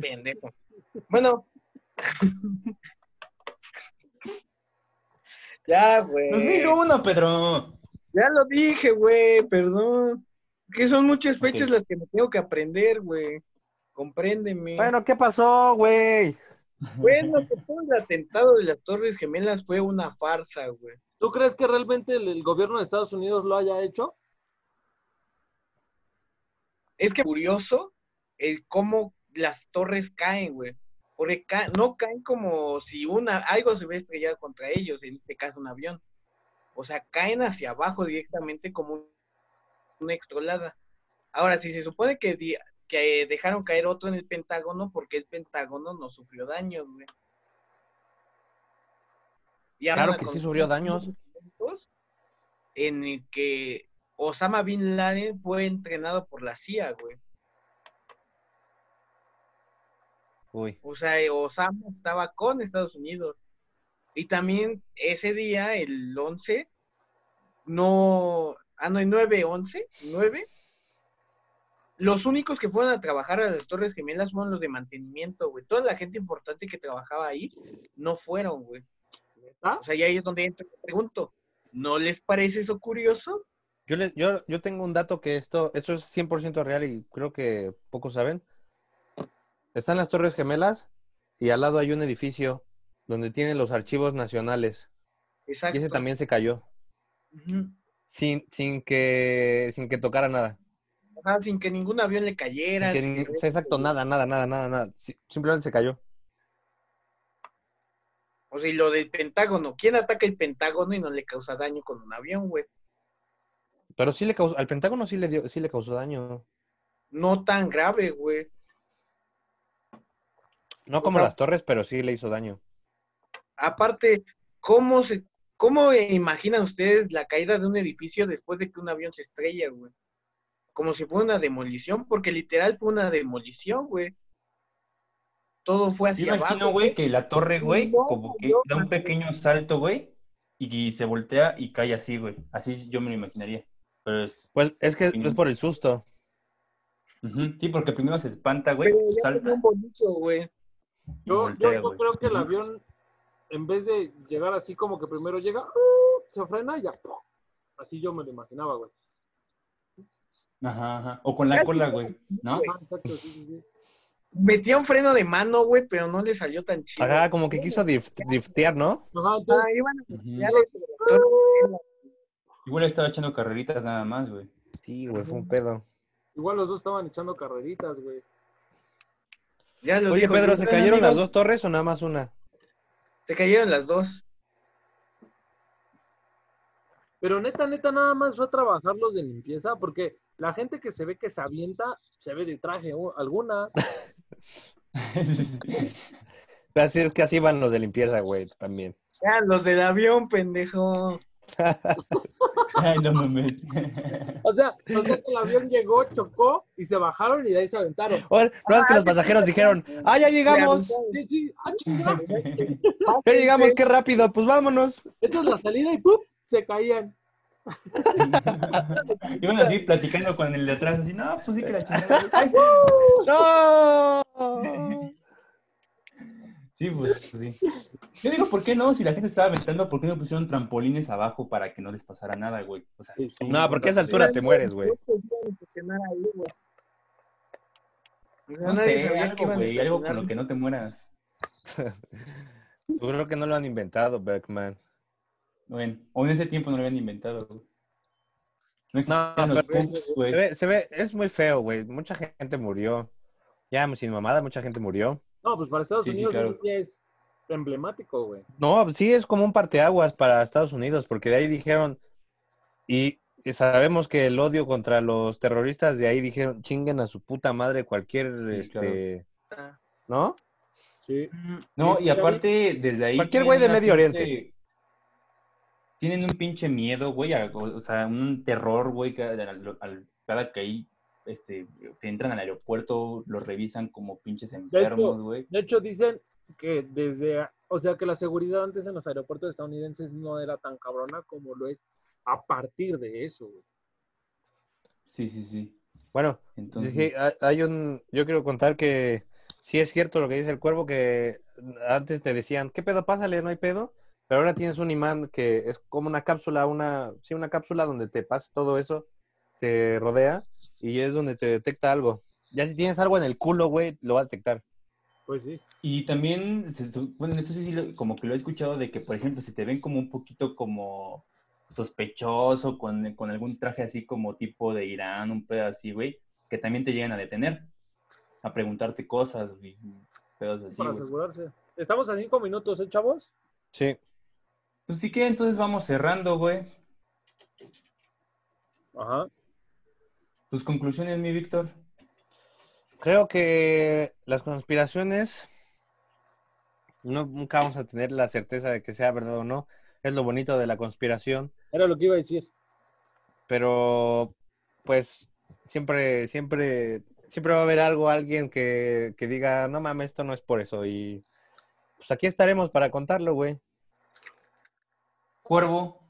pendejo. Bueno. ya, güey. 2001, Pedro. Ya lo dije, güey, perdón. Que son muchas fechas las que me tengo que aprender, güey. Compréndeme. Bueno, ¿qué pasó, güey? Bueno, que todo el atentado de las Torres Gemelas fue una farsa, güey. ¿Tú crees que realmente el, gobierno de Estados Unidos lo haya hecho? Es que curioso el cómo las torres caen, güey. Porque no caen como si una algo se hubiera estrellado contra ellos, en este caso un avión. O sea, caen hacia abajo directamente como un- una extrolada. Ahora, si se supone que, que dejaron caer otro en el Pentágono, porque el Pentágono no sufrió daños, güey. Y Claro que sí sufrió daños. En el que Osama Bin Laden fue entrenado por la CIA, güey. Uy. O sea, Osama estaba con Estados Unidos. Y también ese día, el 11, no, ah, no, el 9, 11, 9, los únicos que fueron a trabajar a las Torres Gemelas fueron los de mantenimiento, güey. Toda la gente importante que trabajaba ahí no fueron, güey. ¿Ah? O sea, y ahí es donde entro y pregunto, ¿no les parece eso curioso? Yo, le- yo, yo tengo un dato que esto, esto es 100% real y creo que pocos saben. Están las Torres Gemelas y al lado hay un edificio donde tienen los archivos nacionales. Exacto. Y ese también se cayó. Sin, sin que sin que tocara nada. Ajá, sin que ningún avión le Sin cayera. que sin ni- que- exacto, nada, nada, nada, nada, nada. Simplemente se cayó. O sea, y lo del Pentágono. ¿Quién ataca el Pentágono y no le causa daño con un avión, güey? Pero sí le causó, al Pentágono sí le dio, sí le causó daño. No tan grave, güey. No como las torres, pero sí le hizo daño. Aparte, ¿cómo se, cómo imaginan ustedes la caída de un edificio después de que un avión se estrella, güey? Como si fuera una demolición, porque literal fue una demolición, güey. Todo fue Yo hacia imagino, abajo. güey, que la torre, güey, No, como que yo- da un pequeño salto, güey, y, se voltea y cae así, güey. Así yo me lo imaginaría. Pero es... Pues es que es por el susto. Sí, porque primero se espanta, güey, salta fue un bonito, güey. y Yo, voltea, yo, yo güey. creo que el avión, en vez de llegar así como que primero llega, ¡uh! se frena y ya. ¡pum! Así yo me lo imaginaba, güey. Ajá, ajá. O con la cola, güey, ¿no? Ajá, exacto, sí, sí, sí. Metía un freno de mano, güey, pero no le salió tan chido. Ajá, como que quiso drift- driftear, ¿no? Ajá, entonces, Ah, iban a Igual estaba echando carreritas nada más, güey. Sí, güey, fue un pedo. igual los dos estaban echando carreritas, güey. ya los Oye, dijo, Pedro, "Yo, ¿se "Bueno, cayeron las dos torres o nada más una? Se cayeron las dos. Pero neta, neta, nada más fue a trabajar los de limpieza, porque la gente que se ve que se avienta, se ve de traje, algunas. Así es que así van los de limpieza, güey, también. Ya, los del avión, pendejo. Ay, no mames. O sea, o sea que el avión llegó, chocó y se bajaron y de ahí se aventaron. Oye, no es que los pasajeros dijeron, ah, ya llegamos, Sí, sí, ah, ya llegamos, qué rápido, pues vámonos. Esta es la salida y ¡pum! se caían. Iban así platicando con el de atrás, así, no, pues sí que la chingada. Ay, ¡No! Sí, pues, pues sí. Yo digo, ¿por qué no? Si la gente estaba aventando, ¿por qué no pusieron trampolines abajo para que no les pasara nada, güey? O sea, Sí, sí. No, porque a esa altura te mueres, güey. No sé, algo, güey, algo con lo que no te mueras. Yo creo que no lo han inventado, Bergman. Bueno, o en ese tiempo no lo habían inventado, güey. No No, los pero pubs, se güey. ve, se ve- es muy feo, güey. Mucha gente murió. Ya, sin mamada, mucha gente murió. No, pues para Estados Sí, sí, Unidos claro. eso sí es emblemático, güey. No, sí es como un parteaguas para Estados Unidos, porque de ahí dijeron, y sabemos que el odio contra los terroristas de ahí dijeron, chinguen a su puta madre cualquier, Sí, este, Ah, ¿no? Sí. No, y aparte, desde ahí. Cualquier güey de Medio pinche- Oriente. Tienen un pinche miedo, güey, a- o sea, un terror, güey, al- al- cada que ahí este, que entran al aeropuerto, los revisan como pinches enfermos, güey. De hecho, dicen que desde, o sea, que la seguridad antes en los aeropuertos estadounidenses no era tan cabrona como lo es a partir de eso, güey. Sí, sí, sí. Bueno, Entonces, dije, hay un, yo quiero contar que sí es cierto lo que dice el cuervo, que antes te decían, ¿qué pedo? Pásale, no hay pedo. Pero ahora tienes un imán que es como una cápsula, una, sí, una cápsula donde te pasa todo eso, te rodea y es donde te detecta algo. Ya si tienes algo en el culo, güey, lo va a detectar. Pues sí. Y también, bueno, eso sí, lo- como que lo he escuchado de que, por ejemplo, si te ven como un poquito como sospechoso, con, con algún traje así como tipo de Irán, un pedo así, güey, que también te llegan a detener, a preguntarte cosas, y pedos así, para güey. asegurarse. Estamos a cinco minutos, ¿eh, chavos? Sí. Pues sí que entonces vamos cerrando, güey. Ajá. Tus conclusiones, mi Víctor. Creo que las conspiraciones no, nunca vamos a tener la certeza de que sea verdad o no. Es lo bonito de la conspiración, Era lo que iba a decir. pero pues siempre, siempre, siempre va a haber algo, alguien que, que diga, no mames, esto no es por eso. Y pues aquí estaremos para contarlo, güey. Cuervo.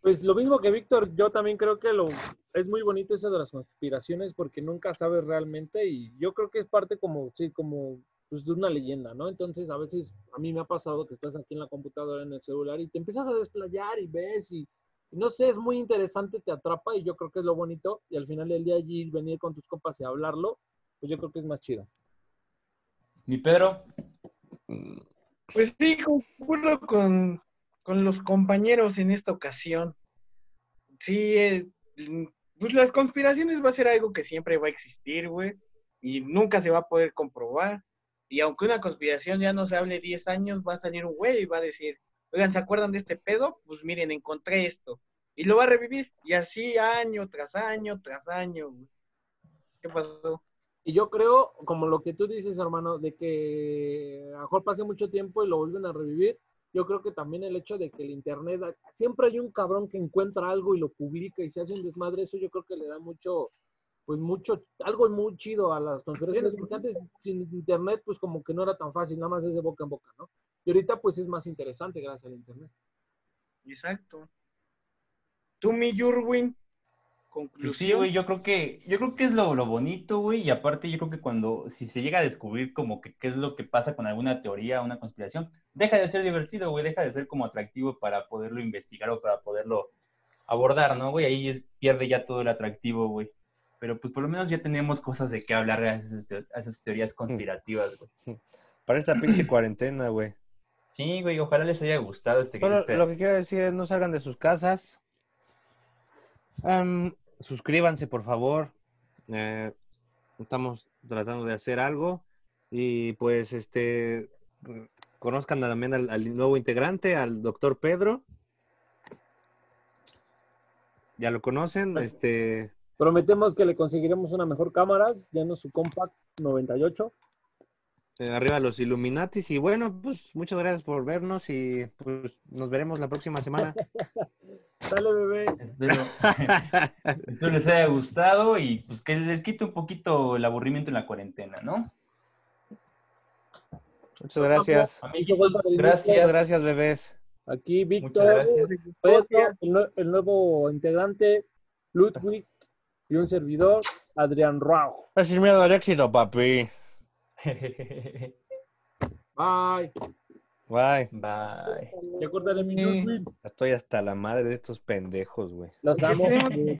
Pues lo mismo que Víctor, yo también creo que lo es muy bonito eso de las conspiraciones porque nunca sabes realmente y yo creo que es parte como, sí, como pues, de una leyenda, ¿no? Entonces a veces a mí me ha pasado que estás aquí en la computadora, en el celular y te empiezas a desplayar y ves y, y no sé, es muy interesante, te atrapa y yo creo que es lo bonito y al final del día allí venir con tus compas y hablarlo, pues yo creo que es más chido. Mi Pedro. Pues sí, concuerdo con, con los compañeros en esta ocasión. Sí, eh, pues las conspiraciones va a ser algo que siempre va a existir, güey, y nunca se va a poder comprobar. Y aunque una conspiración ya no se hable 10 años, va a salir un güey y va a decir, oigan, ¿se acuerdan de este pedo? Pues miren, encontré esto. Y lo va a revivir. Y así año tras año tras año. ¿Qué pasó? Y yo creo, como lo que tú dices, hermano, de que a lo mejor pase mucho tiempo y lo vuelven a revivir, yo creo que también el hecho de que el Internet, siempre hay un cabrón que encuentra algo y lo publica y se hace un desmadre, eso yo creo que le da mucho, pues mucho, algo muy chido a las conspiraciones, porque antes sin Internet, pues como que no era tan fácil, nada más es de boca en boca, ¿no? Y ahorita pues es más interesante gracias al Internet. Exacto. Tú, mi Yurwin, Pues sí, conclusión. güey, yo creo que, yo creo que es lo, lo bonito, güey, y aparte yo creo que cuando, si se llega a descubrir como que qué es lo que pasa con alguna teoría, una conspiración, deja de ser divertido, güey, deja de ser como atractivo para poderlo investigar o para poderlo abordar, ¿no, güey? Ahí es- pierde ya todo el atractivo, güey. Pero pues por lo menos ya tenemos cosas de qué hablar a esas, teo- a esas teorías conspirativas, güey. Para esta pinche cuarentena, güey. Sí, güey, ojalá les haya gustado este... Solo este- lo que quiero decir es no salgan de sus casas. Suscríbanse, por favor. Eh, estamos tratando de hacer algo. Y pues, este, conozcan también al, al nuevo integrante, al doctor Pedro. Ya lo conocen, este, Prometemos que le conseguiremos una mejor cámara, ya no su Compact 98. eh, arriba los Illuminatis. Y bueno, pues muchas gracias por vernos y pues nos veremos la próxima semana. Dale, bebé. Espero, espero les haya gustado y pues que les quite un poquito el aburrimiento en la cuarentena, ¿no? Muchas gracias. Muchas gracias. gracias, bebés. Aquí Muchas Víctor, gracias. Pedro, el, el nuevo integrante, Ludwig y un servidor, Adrián Rao. Es sin miedo al éxito, papi. Bye. Bye. Bye. Ya cortaré mi Sí. Estoy hasta la madre de estos pendejos, güey. Los amo.